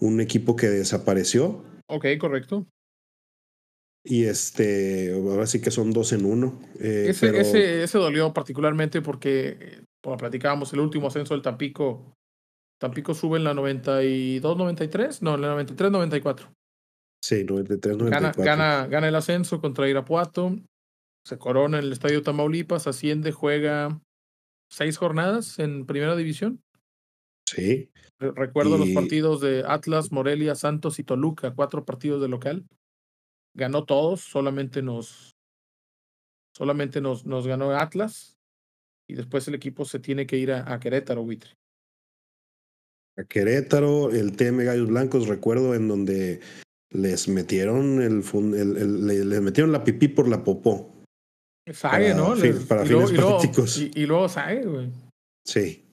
Speaker 3: un equipo que desapareció.
Speaker 1: Ok, correcto.
Speaker 3: Y este, ahora sí que son dos en uno. Eh,
Speaker 1: ese,
Speaker 3: pero,
Speaker 1: ese, ese dolió particularmente porque, como platicábamos, el último ascenso del Tampico, Tampico sube en la 92-93, no, en la 93-94.
Speaker 3: Sí, 93-94.
Speaker 1: Gana, gana, gana el ascenso contra Irapuato, se corona en el Estadio Tamaulipas, asciende, juega seis jornadas en Primera División.
Speaker 3: Sí.
Speaker 1: Recuerdo
Speaker 3: Y-
Speaker 1: los partidos de Atlas, Morelia, Santos y Toluca, cuatro partidos de local. Ganó todos, solamente nos solamente nos, nos ganó Atlas y después el equipo se tiene que ir a, a Querétaro, Buitre.
Speaker 3: A Querétaro, el TM Gallos Blancos, recuerdo en donde les metieron el, el- el- le- les metieron la pipí por la popó.
Speaker 1: Sague, ¿no?
Speaker 3: fin-
Speaker 1: Les-
Speaker 3: para
Speaker 1: y, luego,
Speaker 3: fines
Speaker 1: y, luego, y luego Sague, güey.
Speaker 3: Sí.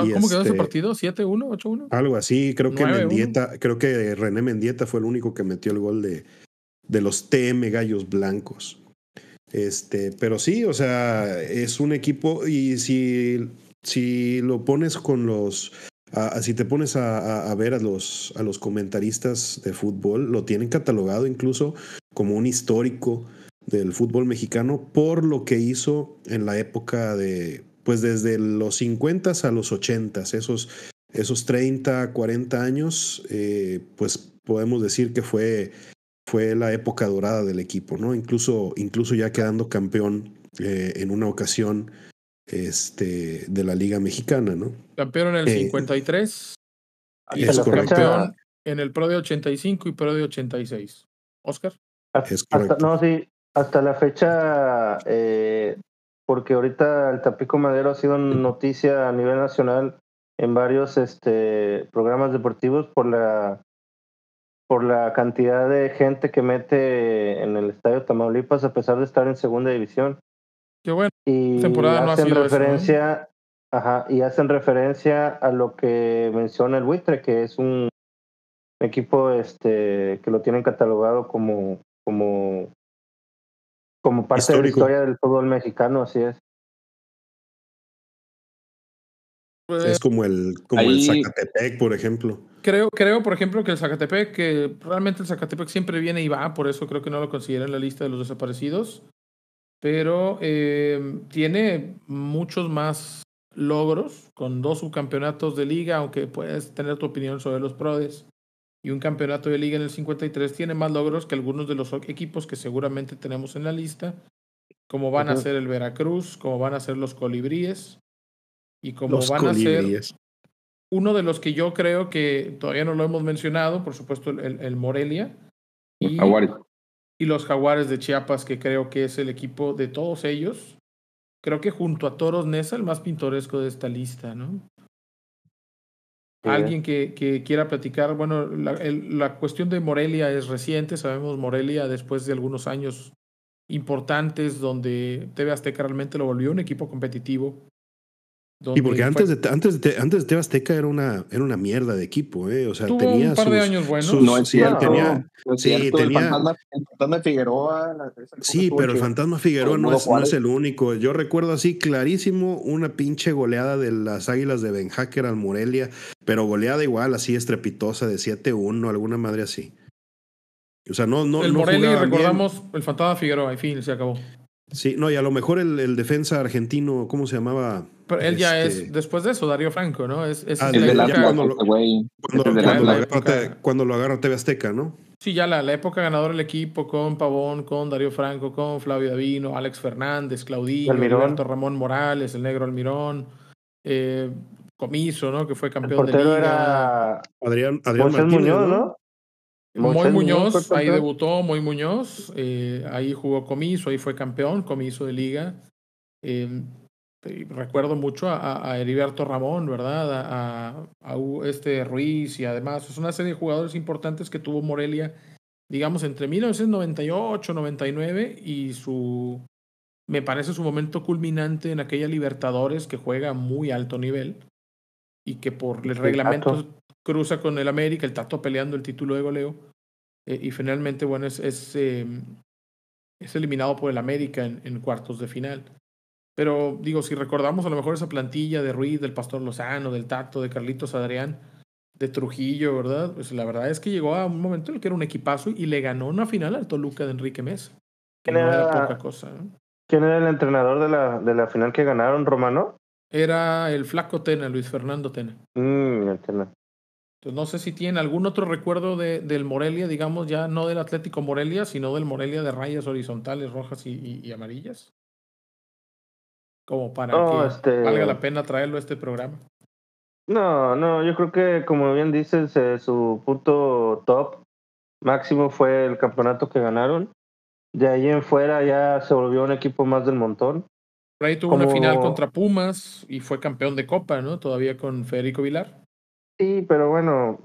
Speaker 1: ¿Cuál-
Speaker 3: Y
Speaker 1: ¿Cómo quedó ese
Speaker 3: este-
Speaker 1: partido? ¿7-1? ¿8-1?
Speaker 3: Algo así, creo que
Speaker 1: 9-1.
Speaker 3: Mendieta, creo que René Mendieta fue el único que metió el gol de, de los TM Gallos Blancos. Este, pero sí, o sea, es un equipo y si, si lo pones con los, a- si te pones a, a- a ver a los, a los comentaristas de fútbol, lo tienen catalogado incluso como un histórico del fútbol mexicano por lo que hizo en la época de, pues desde los 50 a los 80, esos, esos 30, 40 años, eh, pues podemos decir que fue, fue la época dorada del equipo, ¿no? Incluso, incluso ya quedando campeón eh, en una ocasión este, de la Liga Mexicana, ¿no?
Speaker 1: Campeón en el
Speaker 3: Eh,
Speaker 1: 53 y
Speaker 3: es
Speaker 1: campeón en el Pro de 85 y Pro de 86. Oscar.
Speaker 3: Es
Speaker 5: Hasta,
Speaker 3: correcto.
Speaker 5: no, sí, hasta la fecha, eh, porque ahorita el Tapico Madero ha sido noticia a nivel nacional en varios este, programas deportivos por la por la cantidad de gente que mete en el Estadio Tamaulipas a pesar de estar en segunda división
Speaker 1: Qué bueno.
Speaker 5: y
Speaker 1: temporada no ha
Speaker 5: hacen
Speaker 1: sido eso, ¿no?
Speaker 5: referencia ajá, y hacen referencia a lo que menciona el buitre que es un equipo este que lo tienen catalogado como como como parte de la historia del fútbol mexicano así es.
Speaker 3: Es como el, como el Zacatepec, por ejemplo.
Speaker 1: Creo, creo, por ejemplo, que el Zacatepec, que realmente el Zacatepec siempre viene y va, por eso creo que no lo considera en la lista de los desaparecidos, pero eh, tiene muchos más logros, con dos subcampeonatos de liga, aunque puedes tener tu opinión sobre los Prodes, y un campeonato de liga en el 53, tiene más logros que algunos de los equipos que seguramente tenemos en la lista, como van a ser el Veracruz, como van a ser los Colibríes, y como
Speaker 3: Los
Speaker 1: van a ser
Speaker 3: colibríes.
Speaker 1: uno de los que yo creo que todavía no lo hemos mencionado, por supuesto, el, el- el Morelia. Y, y los Jaguares de Chiapas, que creo que es el equipo de todos ellos. Creo que junto a Toros Nesa, el más pintoresco de esta lista, ¿no? Alguien que, que quiera platicar, bueno, la, el- la cuestión de Morelia es reciente, sabemos Morelia después de algunos años importantes donde TV Azteca realmente lo volvió un equipo competitivo.
Speaker 3: Y porque
Speaker 1: fue-
Speaker 3: antes de, antes de, antes de Azteca era una, era una mierda de equipo, ¿eh? O sea,
Speaker 1: tuvo
Speaker 3: tenía
Speaker 1: un par de años buenos.
Speaker 3: sus-
Speaker 4: No es
Speaker 3: sí,
Speaker 4: cierto.
Speaker 3: tenía-
Speaker 4: no es
Speaker 3: sí,
Speaker 4: cierto.
Speaker 3: tenía-
Speaker 4: El, fantasma, el fantasma Figueroa. la- esa cosa
Speaker 3: Sí, pero el. Fantasma Figueroa no es, no
Speaker 4: Juárez.
Speaker 3: es el único. Yo recuerdo así clarísimo una pinche goleada de las Águilas de Ben Hacker al Morelia, pero goleada igual, así estrepitosa de 7-1, alguna madre así. O sea, no, no,
Speaker 1: el
Speaker 3: no
Speaker 1: Morelia,
Speaker 3: bien.
Speaker 1: recordamos, el fantasma Figueroa, en fin, se acabó.
Speaker 3: Sí, no, y a lo mejor el, el defensa argentino, ¿cómo se llamaba?
Speaker 1: Pero él ya
Speaker 3: Este-
Speaker 1: es, después de eso, Darío Franco, ¿no? Es, es
Speaker 3: Ah,
Speaker 4: El
Speaker 3: de la-
Speaker 1: época-
Speaker 3: cuando lo-
Speaker 4: este.
Speaker 3: Cuando,
Speaker 4: de
Speaker 3: cuando
Speaker 1: la
Speaker 3: agarra,
Speaker 1: época-
Speaker 3: te- cuando lo agarra TV Azteca, ¿no?
Speaker 1: Sí, ya la, la época ganadora del equipo con Pavón, con Darío Franco, con Flavio Davino, Alex Fernández, Claudillo. Alberto Ramón Morales, el negro Almirón, eh, Comiso, ¿no? Que fue
Speaker 5: el
Speaker 1: campeón de
Speaker 5: portero
Speaker 1: liga.
Speaker 5: era
Speaker 3: Adrián, Adrián Martínez,
Speaker 5: Muñoz
Speaker 3: ¿no?
Speaker 5: ¿no?
Speaker 1: Moy Muñoz, ahí debutó Moy Muñoz, eh, ahí jugó Comiso, ahí fue campeón, Comiso de liga. Eh, y recuerdo mucho a, a Heriberto Ramón, ¿verdad? A, este Ruiz y además es una serie de jugadores importantes que tuvo Morelia digamos, entre 1998, 99 y su, me parece su momento culminante en aquella Libertadores que juega a muy alto nivel y que por el reglamento cruza con el América, el Tato peleando el título de goleo eh, y finalmente, bueno, es, es, em, es, eliminado por el América en, en cuartos de final. Pero digo, si recordamos a lo mejor esa plantilla de Ruiz, del Pastor Lozano, del Tato, de Carlitos Adrián, de Trujillo, ¿verdad? Pues la verdad es que llegó a un momento en el que era un equipazo y le ganó una final al Toluca de Enrique Mesa. Que no era, poca cosa.
Speaker 5: ¿Quién era el entrenador de la, de la final que ganaron, Romano?
Speaker 1: Era el flaco Tena, Luis Fernando Tena.
Speaker 5: Mm, Entonces
Speaker 1: no sé si tiene algún otro recuerdo de, del Morelia, digamos, ya no del Atlético Morelia, sino del Morelia de rayas horizontales, rojas y, y, amarillas. Como para que este valga la pena traerlo a este programa.
Speaker 5: No, no, yo creo que como bien dices, eh, su punto top máximo fue el campeonato que ganaron. De ahí en fuera ya se volvió un equipo más del montón.
Speaker 1: Por ahí tuvo una final contra Pumas y fue campeón de Copa, ¿no? Todavía con Federico Vilar.
Speaker 5: Sí, pero bueno,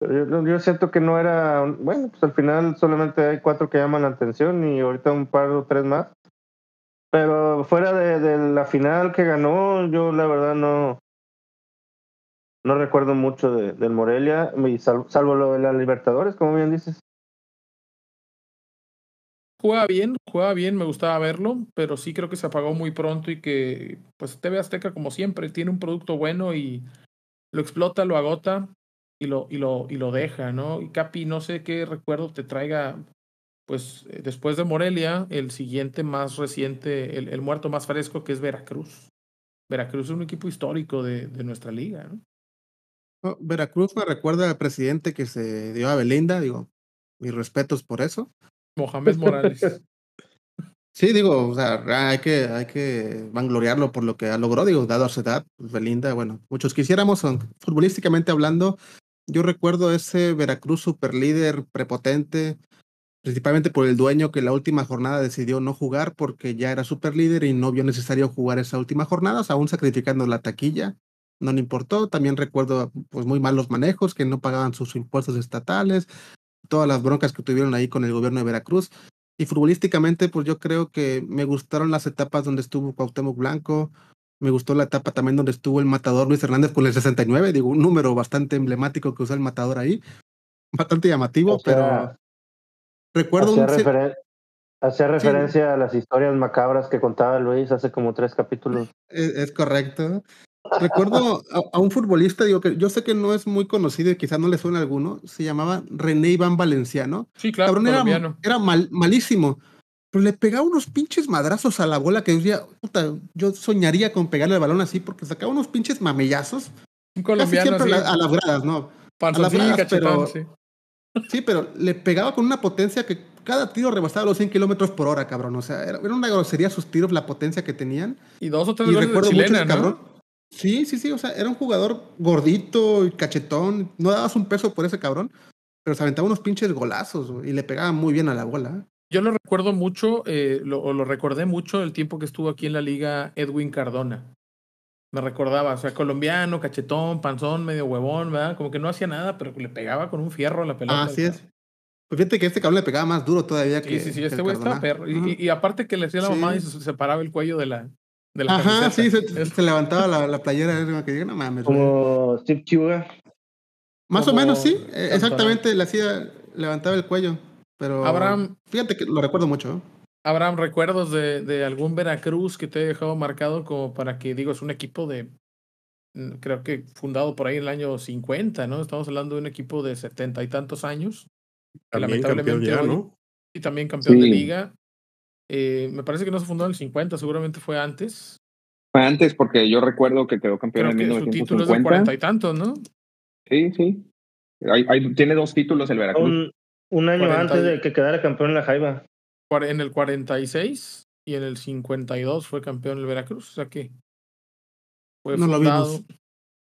Speaker 5: yo, yo, siento que no era, bueno, pues al final solamente hay cuatro que llaman la atención y ahorita un par o tres más. Pero fuera de, de la final que ganó, yo la verdad no, no recuerdo mucho de, del Morelia, salvo, lo de la Libertadores, como bien dices.
Speaker 1: Juega bien, juega bien, me gustaba verlo, pero sí creo que se apagó muy pronto y que, pues, TV Azteca, como siempre, tiene un producto bueno y lo explota, lo agota y lo, y lo, y lo deja, ¿no? Y Capi, no sé qué recuerdo te traiga, pues, eh, después de Morelia, el siguiente más reciente, el, el muerto más fresco, que es Veracruz. Veracruz es un equipo histórico de, de nuestra liga, ¿no?
Speaker 2: Veracruz me recuerda al presidente que se dio a Belinda, digo, mis respetos por eso.
Speaker 1: Mohamed Morales.
Speaker 2: Sí, digo, o sea, hay que, hay que vangloriarlo por lo que logrado, digo, dado a su edad, pues Belinda, bueno, muchos quisiéramos, futbolísticamente hablando, yo recuerdo ese Veracruz super líder, prepotente, principalmente por el dueño que la última jornada decidió no jugar porque ya era super líder y no vio necesario jugar esa última jornada, aún sacrificando la taquilla no le importó. También recuerdo pues muy malos manejos, que no pagaban sus impuestos estatales, todas las broncas que tuvieron ahí con el gobierno de Veracruz. Y futbolísticamente, pues yo creo que me gustaron las etapas donde estuvo Cuauhtémoc Blanco, me gustó la etapa también donde estuvo el matador Luis Hernández con el 69, digo, un número bastante emblemático que usó el matador ahí, bastante llamativo, pero recuerdo
Speaker 5: hacía, referencia a las historias macabras que contaba Luis hace como tres capítulos.
Speaker 2: es correcto. Recuerdo a, un futbolista, digo que yo sé que no es muy conocido y quizás no le suena a alguno, se llamaba René Iván Valenciano.
Speaker 1: Sí, claro.
Speaker 2: era, era mal, malísimo, pero le pegaba unos pinches madrazos a la bola que decía, puta, yo soñaría con pegarle el balón así porque sacaba unos pinches mamellazos.
Speaker 1: Un colombiano.
Speaker 2: Siempre a, las gradas, ¿no?
Speaker 1: a las gradas, pero,
Speaker 2: sí. sí, pero le pegaba con una potencia que cada tiro rebasaba los 100 kilómetros por hora, cabrón. O sea, era, una grosería sus tiros, la potencia que tenían.
Speaker 1: Y dos o tres y recuerdo mucho ese cabrón.
Speaker 2: Sí, sí, sí, o sea, era un jugador gordito y cachetón, no dabas un peso por ese cabrón, pero se aventaba unos pinches golazos y le pegaba muy bien a la bola.
Speaker 1: Yo lo recuerdo mucho, eh, lo, lo recordé mucho el tiempo que estuvo aquí en la liga Edwin Cardona. Me recordaba, o sea, colombiano, cachetón, panzón, medio huevón, ¿verdad? Como que no hacía nada, pero le pegaba con un fierro a la pelota.
Speaker 2: Así es. Pues fíjate que este cabrón le pegaba más duro todavía
Speaker 1: sí,
Speaker 2: que.
Speaker 1: Sí, sí, este güey estaba perro. Y, y, aparte que le hacía la mamá y se separaba el cuello de la,
Speaker 2: Ajá, sí, se, levantaba la, la playera, que no mames.
Speaker 5: Como Steve Chuga.
Speaker 2: Más o menos, sí, exactamente, le hacía, levantaba el cuello. Pero
Speaker 1: Abraham,
Speaker 2: fíjate que lo recuerdo mucho.
Speaker 1: Abraham, ¿recuerdos de, de algún Veracruz que te haya dejado marcado como para que, digo, es un equipo de, mm, creo que fundado por ahí en el año 50, ¿no? Estamos hablando de un equipo de setenta y tantos años.
Speaker 3: lamentablemente ¿no?
Speaker 1: Y también campeón de liga. Eh, me parece que no se fundó en el 50, seguramente fue antes.
Speaker 4: Fue antes porque yo recuerdo que quedó campeón en 1950. Su título es de
Speaker 1: cuarenta y tantos, ¿no?
Speaker 4: Sí, sí. Hay, tiene dos títulos el Veracruz.
Speaker 5: Un, año antes de que quedara campeón en la Jaiba.
Speaker 1: En el 46 y en el 52 fue campeón el Veracruz. O sea que
Speaker 2: fue no fundado. Lo vimos.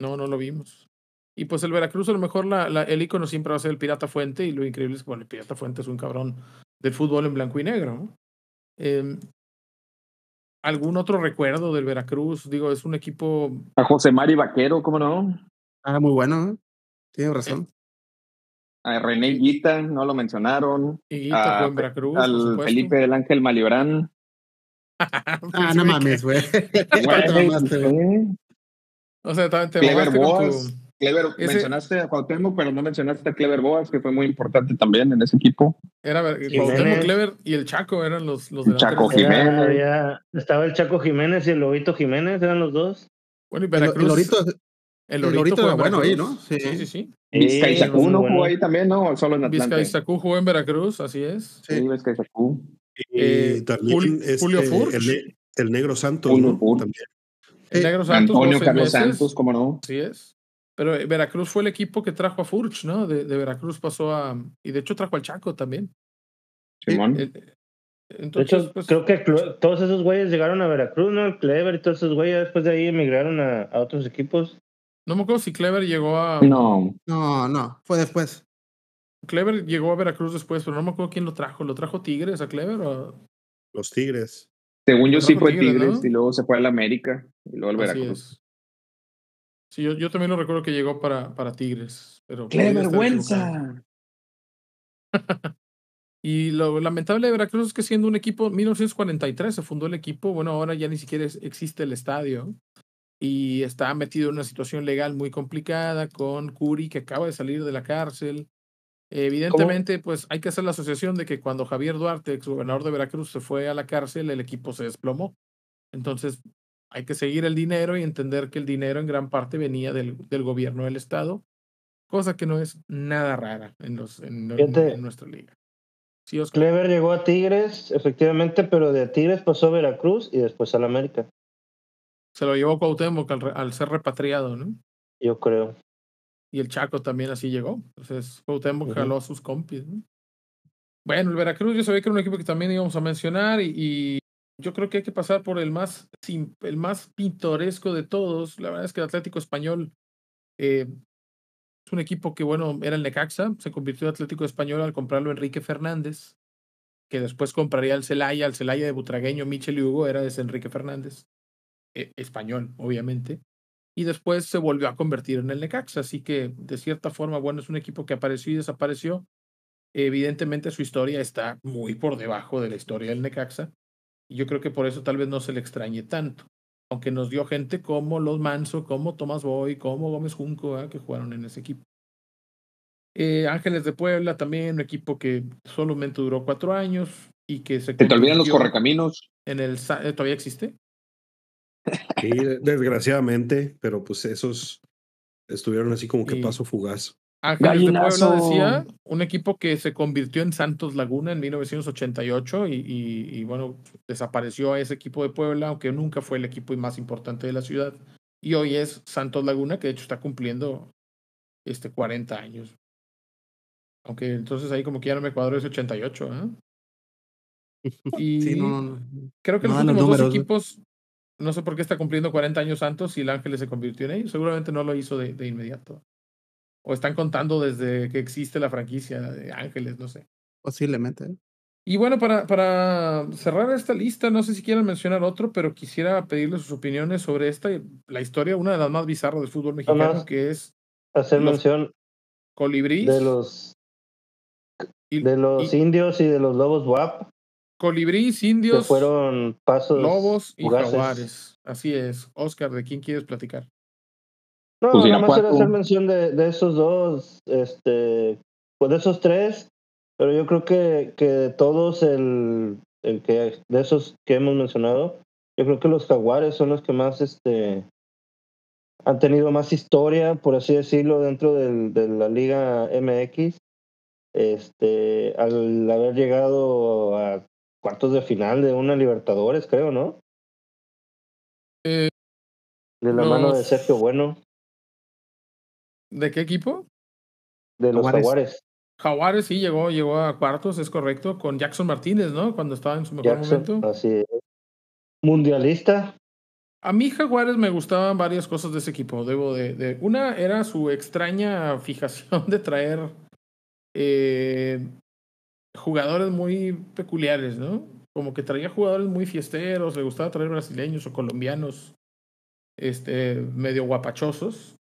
Speaker 1: No, no lo vimos. Y pues el Veracruz, a lo mejor la, la, el icono siempre va a ser el Pirata Fuente. Y lo increíble es que bueno, el Pirata Fuente es un cabrón del fútbol en blanco y negro. ¿no? Eh, ¿Algún otro recuerdo del Veracruz? Digo, es un equipo.
Speaker 4: A José Mari Vaquero, ¿cómo no?
Speaker 2: Ah, muy bueno. ¿eh? Tiene razón.
Speaker 4: A René Guita, no lo mencionaron.
Speaker 1: Guita
Speaker 4: a-
Speaker 1: jugó en Veracruz,
Speaker 4: Al. Felipe del Ángel Malibrán.
Speaker 2: Ah, no mames, güey. Te
Speaker 4: Güey,
Speaker 2: mamaste, güey.
Speaker 1: O sea, también te
Speaker 4: Clever
Speaker 1: mamaste con tu-
Speaker 4: Boas. Clever,
Speaker 1: Ese-
Speaker 4: mencionaste a Cuauhtémoc, pero no mencionaste a Clever Boas, que fue muy importante también en ese equipo.
Speaker 1: Era. Cuauhtémoc Clever y el Chaco eran los, los
Speaker 4: Chaco.
Speaker 5: Era-
Speaker 4: Jiménez.
Speaker 5: había- estaba el Chaco Jiménez y el Lobito Jiménez, eran los dos.
Speaker 1: Bueno, y
Speaker 2: El,
Speaker 1: Veracruz.
Speaker 2: el Lorito,
Speaker 1: el
Speaker 2: el
Speaker 1: Lorito
Speaker 2: Lorito
Speaker 1: jugó
Speaker 2: era
Speaker 1: en
Speaker 2: bueno ahí. ¿no? Sí.
Speaker 1: Sí, sí, sí.
Speaker 4: Vizcaizacú
Speaker 5: muy
Speaker 4: no
Speaker 5: bueno.
Speaker 4: jugó ahí también, ¿no? ¿O Solo en Atlanta.
Speaker 1: Vizcaizacú jugó en Veracruz, así es.
Speaker 2: Sí.
Speaker 4: Sí, Vizcaizacú.
Speaker 3: Y
Speaker 1: Eh,
Speaker 3: también este,
Speaker 1: Julio Furch.
Speaker 3: el, el negro Santos,
Speaker 4: Julio
Speaker 3: ¿no? También.
Speaker 1: El. Negro Santos.
Speaker 4: Antonio Carlos
Speaker 1: meses.
Speaker 4: Santos, ¿cómo no?
Speaker 1: Así es. Pero eh, Veracruz fue el equipo que trajo a Furch, ¿no? De, de Veracruz pasó a. Y de hecho trajo al Chaco también.
Speaker 4: Simón.
Speaker 1: El-
Speaker 5: De
Speaker 1: entonces,
Speaker 5: hecho,
Speaker 1: pues,
Speaker 5: creo que todos esos güeyes llegaron a Veracruz, ¿no? El Clever y todos esos güeyes después de ahí emigraron a, a otros equipos.
Speaker 1: no me acuerdo si Clever llegó a.
Speaker 4: No,
Speaker 2: No, no, fue después.
Speaker 1: Clever llegó a Veracruz después, pero no me acuerdo quién lo trajo. ¿Lo trajo Tigres a Clever? O...
Speaker 3: Los Tigres.
Speaker 4: según yo sí fue
Speaker 1: Tigres,
Speaker 4: Tigres
Speaker 1: ¿no?
Speaker 4: y luego se fue al América y luego al
Speaker 1: Así
Speaker 4: Veracruz.
Speaker 1: Sí, yo, yo también lo recuerdo que llegó para, para Tigres. Pero
Speaker 4: ¡Qué vergüenza!
Speaker 1: Y lo lamentable de Veracruz es que siendo un equipo, 1943 se fundó el equipo, bueno, ahora ya ni siquiera es- existe el estadio y está metido en una situación legal muy complicada con Curi que acaba de salir de la cárcel. Evidentemente, pues hay que hacer la asociación de que cuando Javier Duarte, ex gobernador de Veracruz, se fue a la cárcel, el equipo se desplomó. Entonces, hay que seguir el dinero y entender que el dinero en gran parte venía del, del gobierno del estado, cosa que no es nada rara en, los, en, en- nuestra liga. Sí.
Speaker 5: Clever llegó a Tigres, efectivamente, pero de Tigres pasó a Veracruz y después al América,
Speaker 1: Se lo llevó Cuauhtémoc al, ser repatriado, ¿no?
Speaker 5: yo creo.
Speaker 1: Y el Chaco también así llegó. Entonces, Cuauhtémoc jaló a sus compis, ¿no? Bueno, el Veracruz yo sabía que era un equipo que también íbamos a mencionar y, y yo creo que hay que pasar por el más, el más pintoresco de todos. La verdad es que el Atlético Español eh, es un equipo que, bueno, era el Necaxa, se convirtió en Atlético Español al comprarlo Enrique Fernández, que después compraría el Celaya, el Celaya de Butragueño, Michel y Hugo, era ese Enrique Fernández, eh, español, obviamente. Y después se volvió a convertir en el Necaxa, así que de cierta forma, bueno, es un equipo que apareció y desapareció. Evidentemente su historia está muy por debajo de la historia del Necaxa. Y yo creo que por eso tal vez no se le extrañe tanto. Aunque nos dio gente como Los Manso, como Tomás Boy, como Gómez Junco, que jugaron en ese equipo. Eh, Ángeles de Puebla también, un equipo que solamente duró cuatro años y que se
Speaker 4: te olvidan los correcaminos.
Speaker 1: En el, eh, ¿Todavía existe?
Speaker 3: Sí, desgraciadamente, pero pues esos estuvieron así como que
Speaker 1: Y-
Speaker 3: paso fugaz.
Speaker 1: Ángeles de Puebla decía, un equipo que se convirtió en Santos Laguna en 1988 y, y- y, bueno, desapareció ese equipo de Puebla, aunque nunca fue el equipo más importante de la ciudad. Y hoy es Santos Laguna, que de hecho está cumpliendo este 40 años. Aunque entonces ahí como que ya no me cuadro ese 88, ¿eh? Y
Speaker 2: Sí, no, no, no.
Speaker 1: creo que los últimos dos equipos, no sé por qué está cumpliendo 40 años Santos y el Ángeles se convirtió en ellos. Seguramente no lo hizo de, de inmediato. O están contando desde que existe la franquicia de Ángeles, no sé.
Speaker 2: Posiblemente.
Speaker 1: Y bueno, para, para cerrar esta lista, no sé si quieran mencionar otro, pero quisiera pedirles sus opiniones sobre esta, la historia, una de las más bizarras del fútbol mexicano, que es
Speaker 5: Hacer mención
Speaker 1: Colibrís.
Speaker 5: de los
Speaker 1: y-
Speaker 5: de los
Speaker 1: y-
Speaker 5: indios y de los lobos WAP,
Speaker 1: Colibrís,
Speaker 5: que
Speaker 1: indios,
Speaker 5: fueron pasos
Speaker 1: lobos y jaguares. Así es. Oscar, ¿de quién quieres platicar?
Speaker 5: No,
Speaker 4: Pues
Speaker 5: nada más era hacer mención de, de esos dos, este, pues de esos tres, pero yo creo que, que de todos el, el que de esos que hemos mencionado, yo creo que los jaguares son los que más este han tenido más historia, por así decirlo, dentro del, de la Liga MX. Este, al haber llegado a cuartos de final de una Libertadores, creo, ¿no?
Speaker 1: Eh,
Speaker 5: De la mano de Sergio Bueno,
Speaker 1: ¿De qué equipo?
Speaker 5: de los
Speaker 2: Jaguares.
Speaker 5: Jaguares.
Speaker 1: Jaguares sí llegó, llegó a cuartos, es correcto, con Jackson Martínez, ¿no? Cuando estaba en su mejor
Speaker 5: Jackson,
Speaker 1: momento.
Speaker 5: así es. Mundialista,
Speaker 1: A mí Jaguares me gustaban varias cosas de ese equipo, debo de... de- una era su extraña fijación de traer eh, jugadores muy peculiares, ¿no? Como que traía jugadores muy fiesteros, le gustaba traer brasileños o colombianos, este, medio guapachosos.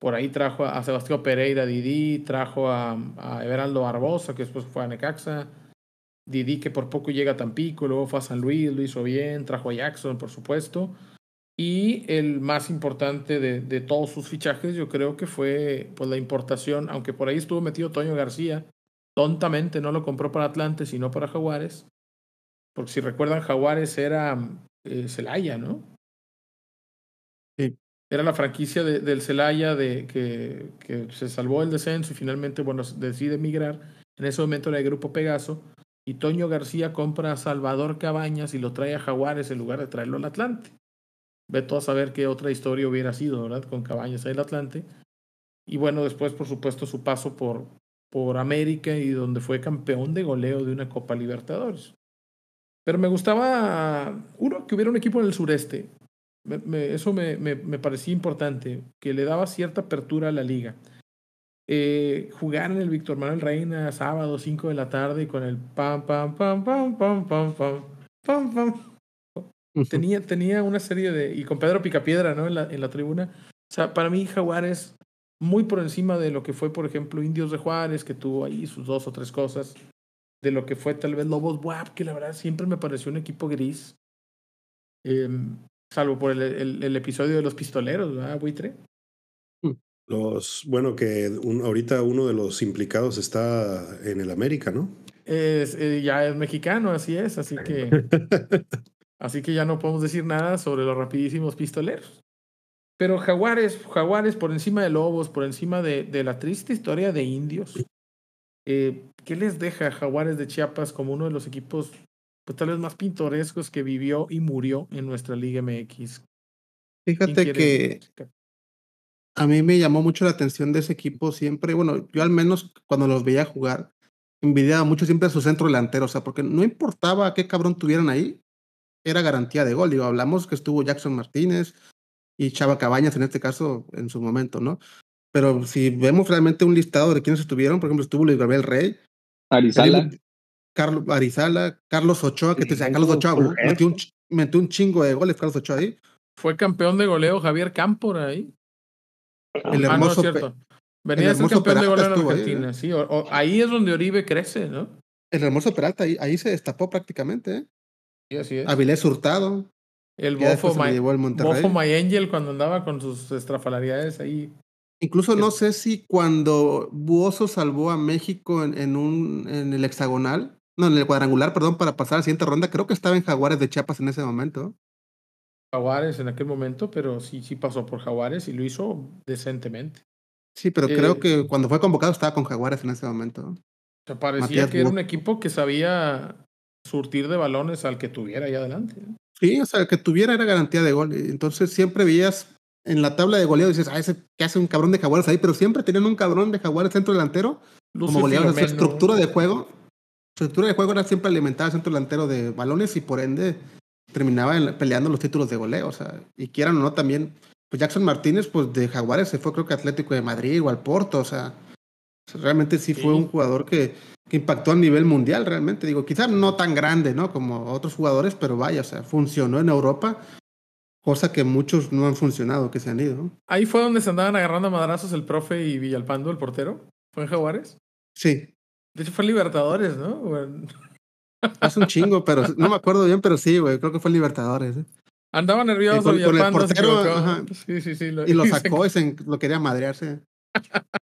Speaker 1: Por ahí trajo a Sebastián Pereira Didi, trajo a, a Everaldo Barbosa, que después fue a Necaxa. Didi, que por poco llega a Tampico, luego fue a San Luis, lo hizo bien, trajo a Jackson, por supuesto. Y el más importante de, de todos sus fichajes, yo creo que fue pues, la importación, aunque por ahí estuvo metido Toño García, tontamente no lo compró para Atlante, sino para Jaguares. Porque si recuerdan, Jaguares era eh, Celaya, ¿no? Era la franquicia de, del Celaya de, que, se salvó el descenso y finalmente, bueno, decide emigrar. En ese momento era el Grupo Pegaso. Y Toño García compra a Salvador Cabañas y lo trae a Jaguares en lugar de traerlo al Atlante. Ve todo a saber qué otra historia hubiera sido, ¿verdad? Con Cabañas en el Atlante. Y bueno, después, por supuesto, su paso por, por América y donde fue campeón de goleo de una Copa Libertadores. Pero me gustaba, uno, que hubiera un equipo en el sureste. Me, me, eso me, me, parecía importante, que le daba cierta apertura a la liga. Eh, jugar en el Víctor Manuel Reina sábado 5 de la tarde con el pam, pam, pam, pam, pam, pam, pam, pam, pam. Tenía, tenía una serie de. Y con Pedro Picapiedra, ¿no? En la, en la tribuna. O sea, para mí, Jaguares, muy por encima de lo que fue, por ejemplo, Indios de Juárez, que tuvo ahí sus dos o tres cosas de lo que fue tal vez Lobos WAP, que la verdad siempre me pareció un equipo gris. Eh, salvo por el, el, el, episodio de los pistoleros, ¿verdad, Buitre?
Speaker 3: Los, bueno, que un, ahorita uno de los implicados está en el América, ¿no?
Speaker 1: Es, eh, ya es mexicano, así es, así que. así que ya no podemos decir nada sobre los rapidísimos pistoleros. Pero Jaguares, Jaguares por encima de Lobos, por encima de, de la triste historia de indios. Eh, ¿Qué les deja Jaguares de Chiapas como uno de los equipos, pues tal vez más pintorescos que vivió y murió en nuestra Liga MX?
Speaker 2: Fíjate que a mí me llamó mucho la atención de ese equipo siempre. Bueno, yo al menos cuando los veía jugar, envidiaba mucho siempre a su centro delantero, o sea, porque no importaba qué cabrón tuvieran ahí, era garantía de gol. Digo, hablamos que estuvo Jackson Martínez y Chava Cabañas en este caso en su momento, ¿no? Pero si vemos realmente un listado de quienes estuvieron, por ejemplo, estuvo Luis Gabriel Rey,
Speaker 4: Arizala.
Speaker 2: Carlos Arizala, Carlos Ochoa, que te decía Carlos Ochoa, metió un, metió un chingo de goles Carlos Ochoa ahí.
Speaker 1: Fue campeón de goleo Javier Cámpora ahí.
Speaker 2: El hermoso.
Speaker 1: Ah, no, es Venía a ser campeón de goleo en Argentina, ahí, sí. O, o, ahí es donde Oribe crece, ¿no?
Speaker 2: El hermoso Peralta, ahí, ahí se destapó prácticamente, ¿eh?
Speaker 1: Sí, así es.
Speaker 2: Avilés Hurtado.
Speaker 1: El Bofo, My, el Bofo My Angel cuando andaba con sus estrafalariedades ahí.
Speaker 2: Incluso no sé si cuando Buoso salvó a México en, en, un, en el hexagonal, no, en el cuadrangular, perdón, para pasar a la siguiente ronda, creo que estaba en Jaguares de Chiapas en ese momento.
Speaker 1: Jaguares en aquel momento, pero sí, sí pasó por Jaguares y lo hizo decentemente.
Speaker 2: Sí, pero eh, creo que cuando fue convocado estaba con Jaguares en ese momento.
Speaker 1: O sea, parecía Matías que era un equipo que sabía surtir de balones al que tuviera ahí adelante.
Speaker 2: Sí, o sea, el que tuviera era garantía de gol. Entonces siempre veías en la tabla de goleo dices, ah, ese que hace un cabrón de jaguares ahí, pero siempre tenían un cabrón de jaguares centro delantero como goleador. Su estructura de juego, su estructura de juego era siempre alimentada centro delantero de balones y por ende terminaba peleando los títulos de goleo. O sea, y quieran o no también, pues Jackson Martínez, pues de Jaguares se fue creo que Atlético de Madrid o al Porto, o sea, realmente sí, sí. fue un jugador que, que impactó a nivel mundial, realmente. Digo, quizás no tan grande, ¿no? Como otros jugadores, pero vaya, o sea, funcionó en Europa cosa que muchos no han funcionado, que se han ido.
Speaker 1: Ahí fue donde se andaban agarrando a madrazos el profe y Villalpando, el portero. ¿Fue en Jaguares?
Speaker 2: Sí.
Speaker 1: De hecho fue Libertadores, ¿no?
Speaker 2: Hace un chingo, pero no me acuerdo bien, pero sí, güey, creo que fue Libertadores. ¿eh?
Speaker 1: Andaba nervioso con,
Speaker 2: el portero, sí, sí, sí. Lo, y lo sacó y se, lo quería madrearse.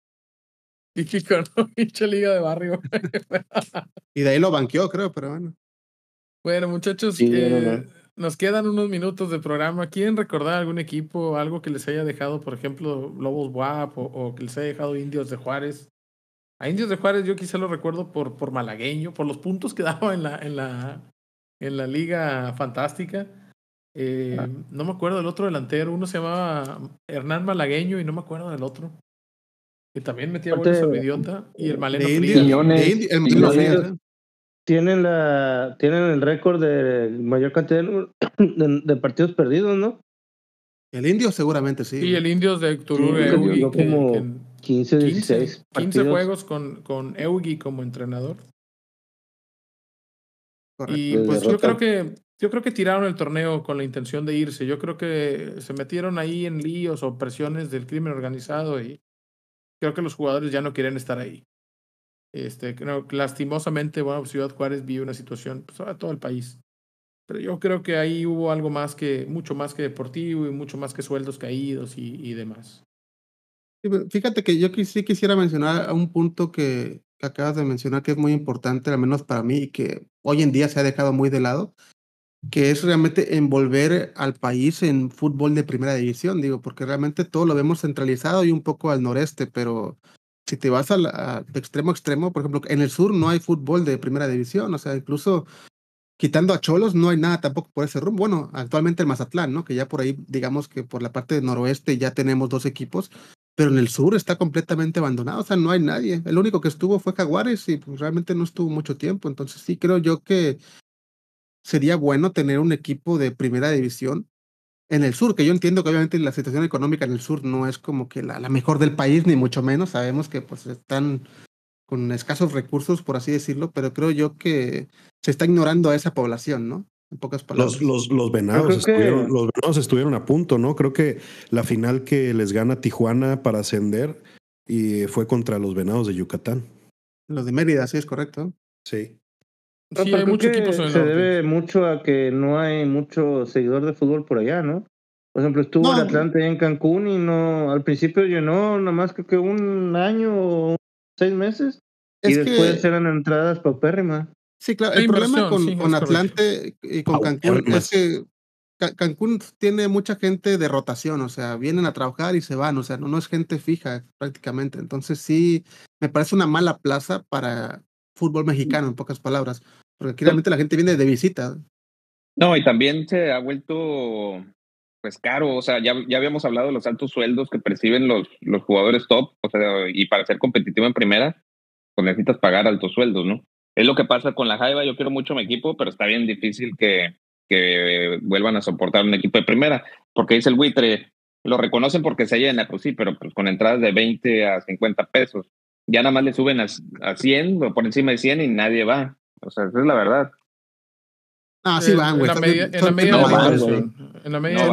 Speaker 1: y Kiko, ¿no? Pinche liga de barrio.
Speaker 2: y de ahí lo banqueó, creo, pero bueno.
Speaker 1: Bueno, muchachos, sí, eh, no, no. Nos quedan unos minutos de programa. ¿Quieren recordar algún equipo, algo que les haya dejado, por ejemplo, Lobos WAP o, o, que les haya dejado Indios de Juárez? A Indios de Juárez yo quizá lo recuerdo por, por malagueño, por los puntos que daba en la, en la, en la Liga Fantástica. Eh, ah. No me acuerdo del otro delantero. Uno se llamaba Hernán Malagueño y no me acuerdo del otro. Que también metía goles al idiota. Y el Maleno
Speaker 5: Frías. El Maleno Frías tienen la tienen el récord de mayor cantidad de, de, de, partidos perdidos, ¿no?
Speaker 2: El indio seguramente sí.
Speaker 1: Y el indio de Turur
Speaker 5: sí, como que 15, 16
Speaker 1: 15, 15 juegos con, con Eugi como entrenador. Y pues yo creo que yo creo que tiraron el torneo con la intención de irse. Yo creo que se metieron ahí en líos o presiones del crimen organizado y creo que los jugadores ya no quieren estar ahí. Este, creo lastimosamente, bueno, Ciudad Juárez vive una situación, pues todo el país. Pero yo creo que ahí hubo algo más que, mucho más que deportivo y mucho más que sueldos caídos y, y demás.
Speaker 2: Fíjate que yo sí quisiera mencionar un punto que, acabas de mencionar que es muy importante, al menos para mí, y que hoy en día se ha dejado muy de lado, que es realmente envolver al país en fútbol de primera división, digo, porque realmente todo lo vemos centralizado y un poco al noreste, pero si te vas al, extremo a extremo, por ejemplo, en el sur no hay fútbol de primera división, o sea, incluso quitando a Cholos no hay nada tampoco por ese rumbo. Bueno, actualmente el Mazatlán, ¿no? Que ya por ahí, digamos que por la parte del noroeste ya tenemos dos equipos, pero en el sur está completamente abandonado, o sea, no hay nadie. El único que estuvo fue Jaguares y pues realmente no estuvo mucho tiempo, entonces sí creo yo que sería bueno tener un equipo de primera división en el sur, que yo entiendo que obviamente la situación económica en el sur no es como que la, la mejor del país, ni mucho menos. Sabemos que pues están con escasos recursos, por así decirlo, pero creo yo que se está ignorando a esa población, ¿no? En pocas palabras.
Speaker 3: Los, los, los venados, estuvieron, los venados estuvieron a punto, ¿no? Creo que la final que les gana Tijuana para ascender y fue contra los venados de Yucatán.
Speaker 2: Los de Mérida, sí, es correcto.
Speaker 3: Sí.
Speaker 5: Sí, hay muchos equipos en el se norte. debe mucho a que no hay mucho seguidor de fútbol por allá, ¿no? Por ejemplo, estuvo no, el Atlante en Cancún y no, al principio llenó nada más creo que un año o seis meses es y después que... eran entradas paupérrimas.
Speaker 2: Sí, claro, el problema con, sí, con Atlante y con Cancún es que Cancún tiene mucha gente de rotación, o sea, vienen a trabajar y se van, o sea, no, no es gente fija prácticamente. Entonces sí, me parece una mala plaza para fútbol mexicano, en pocas palabras. Porque aquí realmente la gente viene de visita.
Speaker 4: No, y también se ha vuelto pues caro, o sea, ya, ya habíamos hablado de los altos sueldos que perciben los, los jugadores top, o sea, y para ser competitivo en primera, pues necesitas pagar altos sueldos, ¿no? Es lo que pasa con la Jaiba, yo quiero mucho mi equipo, pero está bien difícil que, que vuelvan a soportar un equipo de primera, porque dice el buitre, lo reconocen porque se llena, pues sí, pero pues con entradas de 20 a 50 pesos, ya nada más le suben a, a 100 o por encima de 100 y nadie va. O sea, esa es la verdad.
Speaker 2: Ah, sí van, güey.
Speaker 1: En la medida de la inversión. En la medida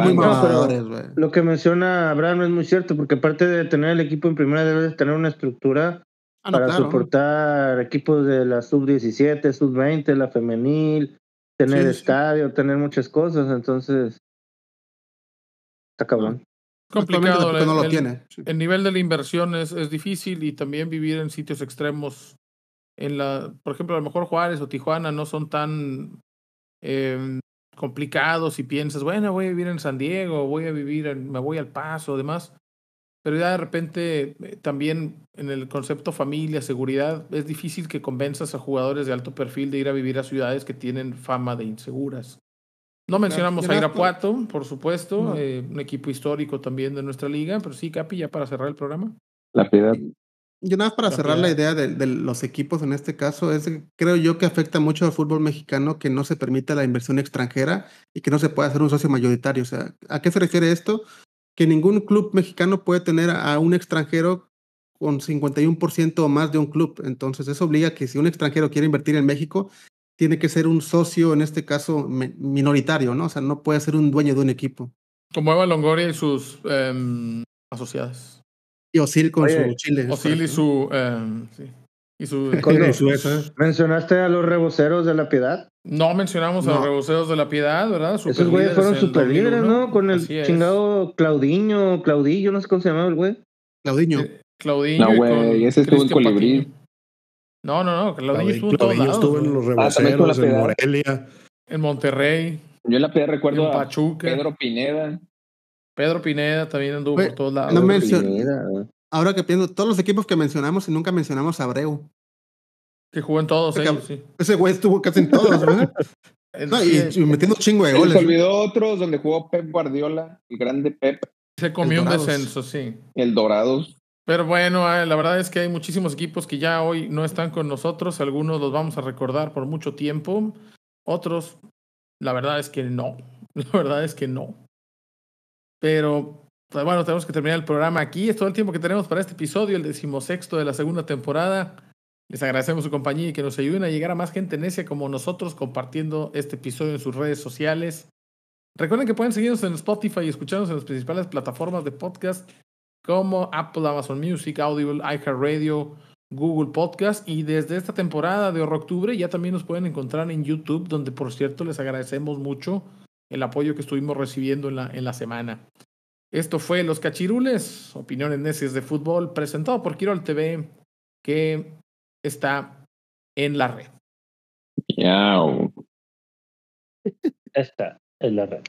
Speaker 5: de la Lo que menciona Abraham es muy cierto, porque aparte de tener el equipo en primera, debes tener una estructura ah, no, para claro. soportar equipos de la sub-17, sub-20, la femenil, tener sí, estadio, sí. tener muchas cosas. Entonces, está cabrón.
Speaker 1: Complicado. El, no lo el, tiene. Sí. el nivel de la inversión es, es difícil y también vivir en sitios extremos en la, por ejemplo, a lo mejor Juárez o Tijuana no son tan eh, complicados y piensas, bueno, voy a vivir en San Diego, voy a vivir, en, me voy al paso, demás. Pero ya de repente eh, también en el concepto familia, seguridad, es difícil que convenzas a jugadores de alto perfil de ir a vivir a ciudades que tienen fama de inseguras. No mencionamos a Irapuato, por supuesto, no. eh, un equipo histórico también de nuestra liga, pero sí, Capi, ya para cerrar el programa.
Speaker 4: La piedad.
Speaker 2: Yo nada más para cerrar la idea de, de, los equipos en este caso, es creo yo que afecta mucho al fútbol mexicano que no se permita la inversión extranjera y que no se pueda hacer un socio mayoritario. O sea, ¿a qué se refiere esto? Que ningún club mexicano puede tener a un extranjero con 51% o más de un club. Entonces eso obliga a que si un extranjero quiere invertir en México, tiene que ser un socio, en este caso, minoritario, ¿no? O sea, no puede ser un dueño de un equipo.
Speaker 1: Como Eva Longoria y sus eh, asociadas.
Speaker 2: Y Osil con Oye, su chile.
Speaker 1: Osil y su. Sí. Y su,
Speaker 5: y su ¿Mencionaste a los reboceros de la piedad?
Speaker 1: No mencionamos no. a los reboceros de la piedad, ¿verdad?
Speaker 5: Super Esos güeyes fueron super líderes, ¿no? Con el Así chingado es. Claudiño, Claudillo, no sé cómo se llamaba el güey.
Speaker 2: Claudiño.
Speaker 1: Eh, Claudinho.
Speaker 4: No, güey, ese estuvo en Colibrí.
Speaker 1: No, no, no, Claudinho estuvo en todos lados.
Speaker 3: estuvo en los reboceros, ah, en Morelia.
Speaker 1: En Monterrey.
Speaker 4: Yo en la piedad recuerdo en Pachuca. a Pedro Pineda.
Speaker 1: Pedro Pineda también anduvo Oye, por todos lados.
Speaker 2: No mencioné. Ahora que pienso, todos los equipos que mencionamos y nunca mencionamos a Abreu.
Speaker 1: Que jugó en todos,
Speaker 2: Ese, sí. ese güey estuvo casi en todos, ¿verdad? no, y, y, metiendo chingo de goles.
Speaker 4: Se olvidó otros donde jugó Pep Guardiola, el grande Pep.
Speaker 1: Se comió un descenso, sí.
Speaker 4: El Dorados.
Speaker 1: Pero bueno, eh, la verdad es que hay muchísimos equipos que ya hoy no están con nosotros. Algunos los vamos a recordar por mucho tiempo. Otros, la verdad es que no. La verdad es que no. Pero bueno, tenemos que terminar el programa aquí. Es todo el tiempo que tenemos para este episodio, el decimosexto de la segunda temporada. Les agradecemos su compañía y que nos ayuden a llegar a más gente necia como nosotros compartiendo este episodio en sus redes sociales. Recuerden que pueden seguirnos en Spotify y escucharnos en las principales plataformas de podcast como Apple, Amazon Music, Audible, iHeartRadio, Google Podcast y desde esta temporada de octubre ya también nos pueden encontrar en YouTube, donde por cierto les agradecemos mucho el apoyo que estuvimos recibiendo en la, en la semana. Esto fue Los Cachirules, opiniones necias de fútbol, presentado por Quirol TV, que está en la red.
Speaker 5: Está en la red.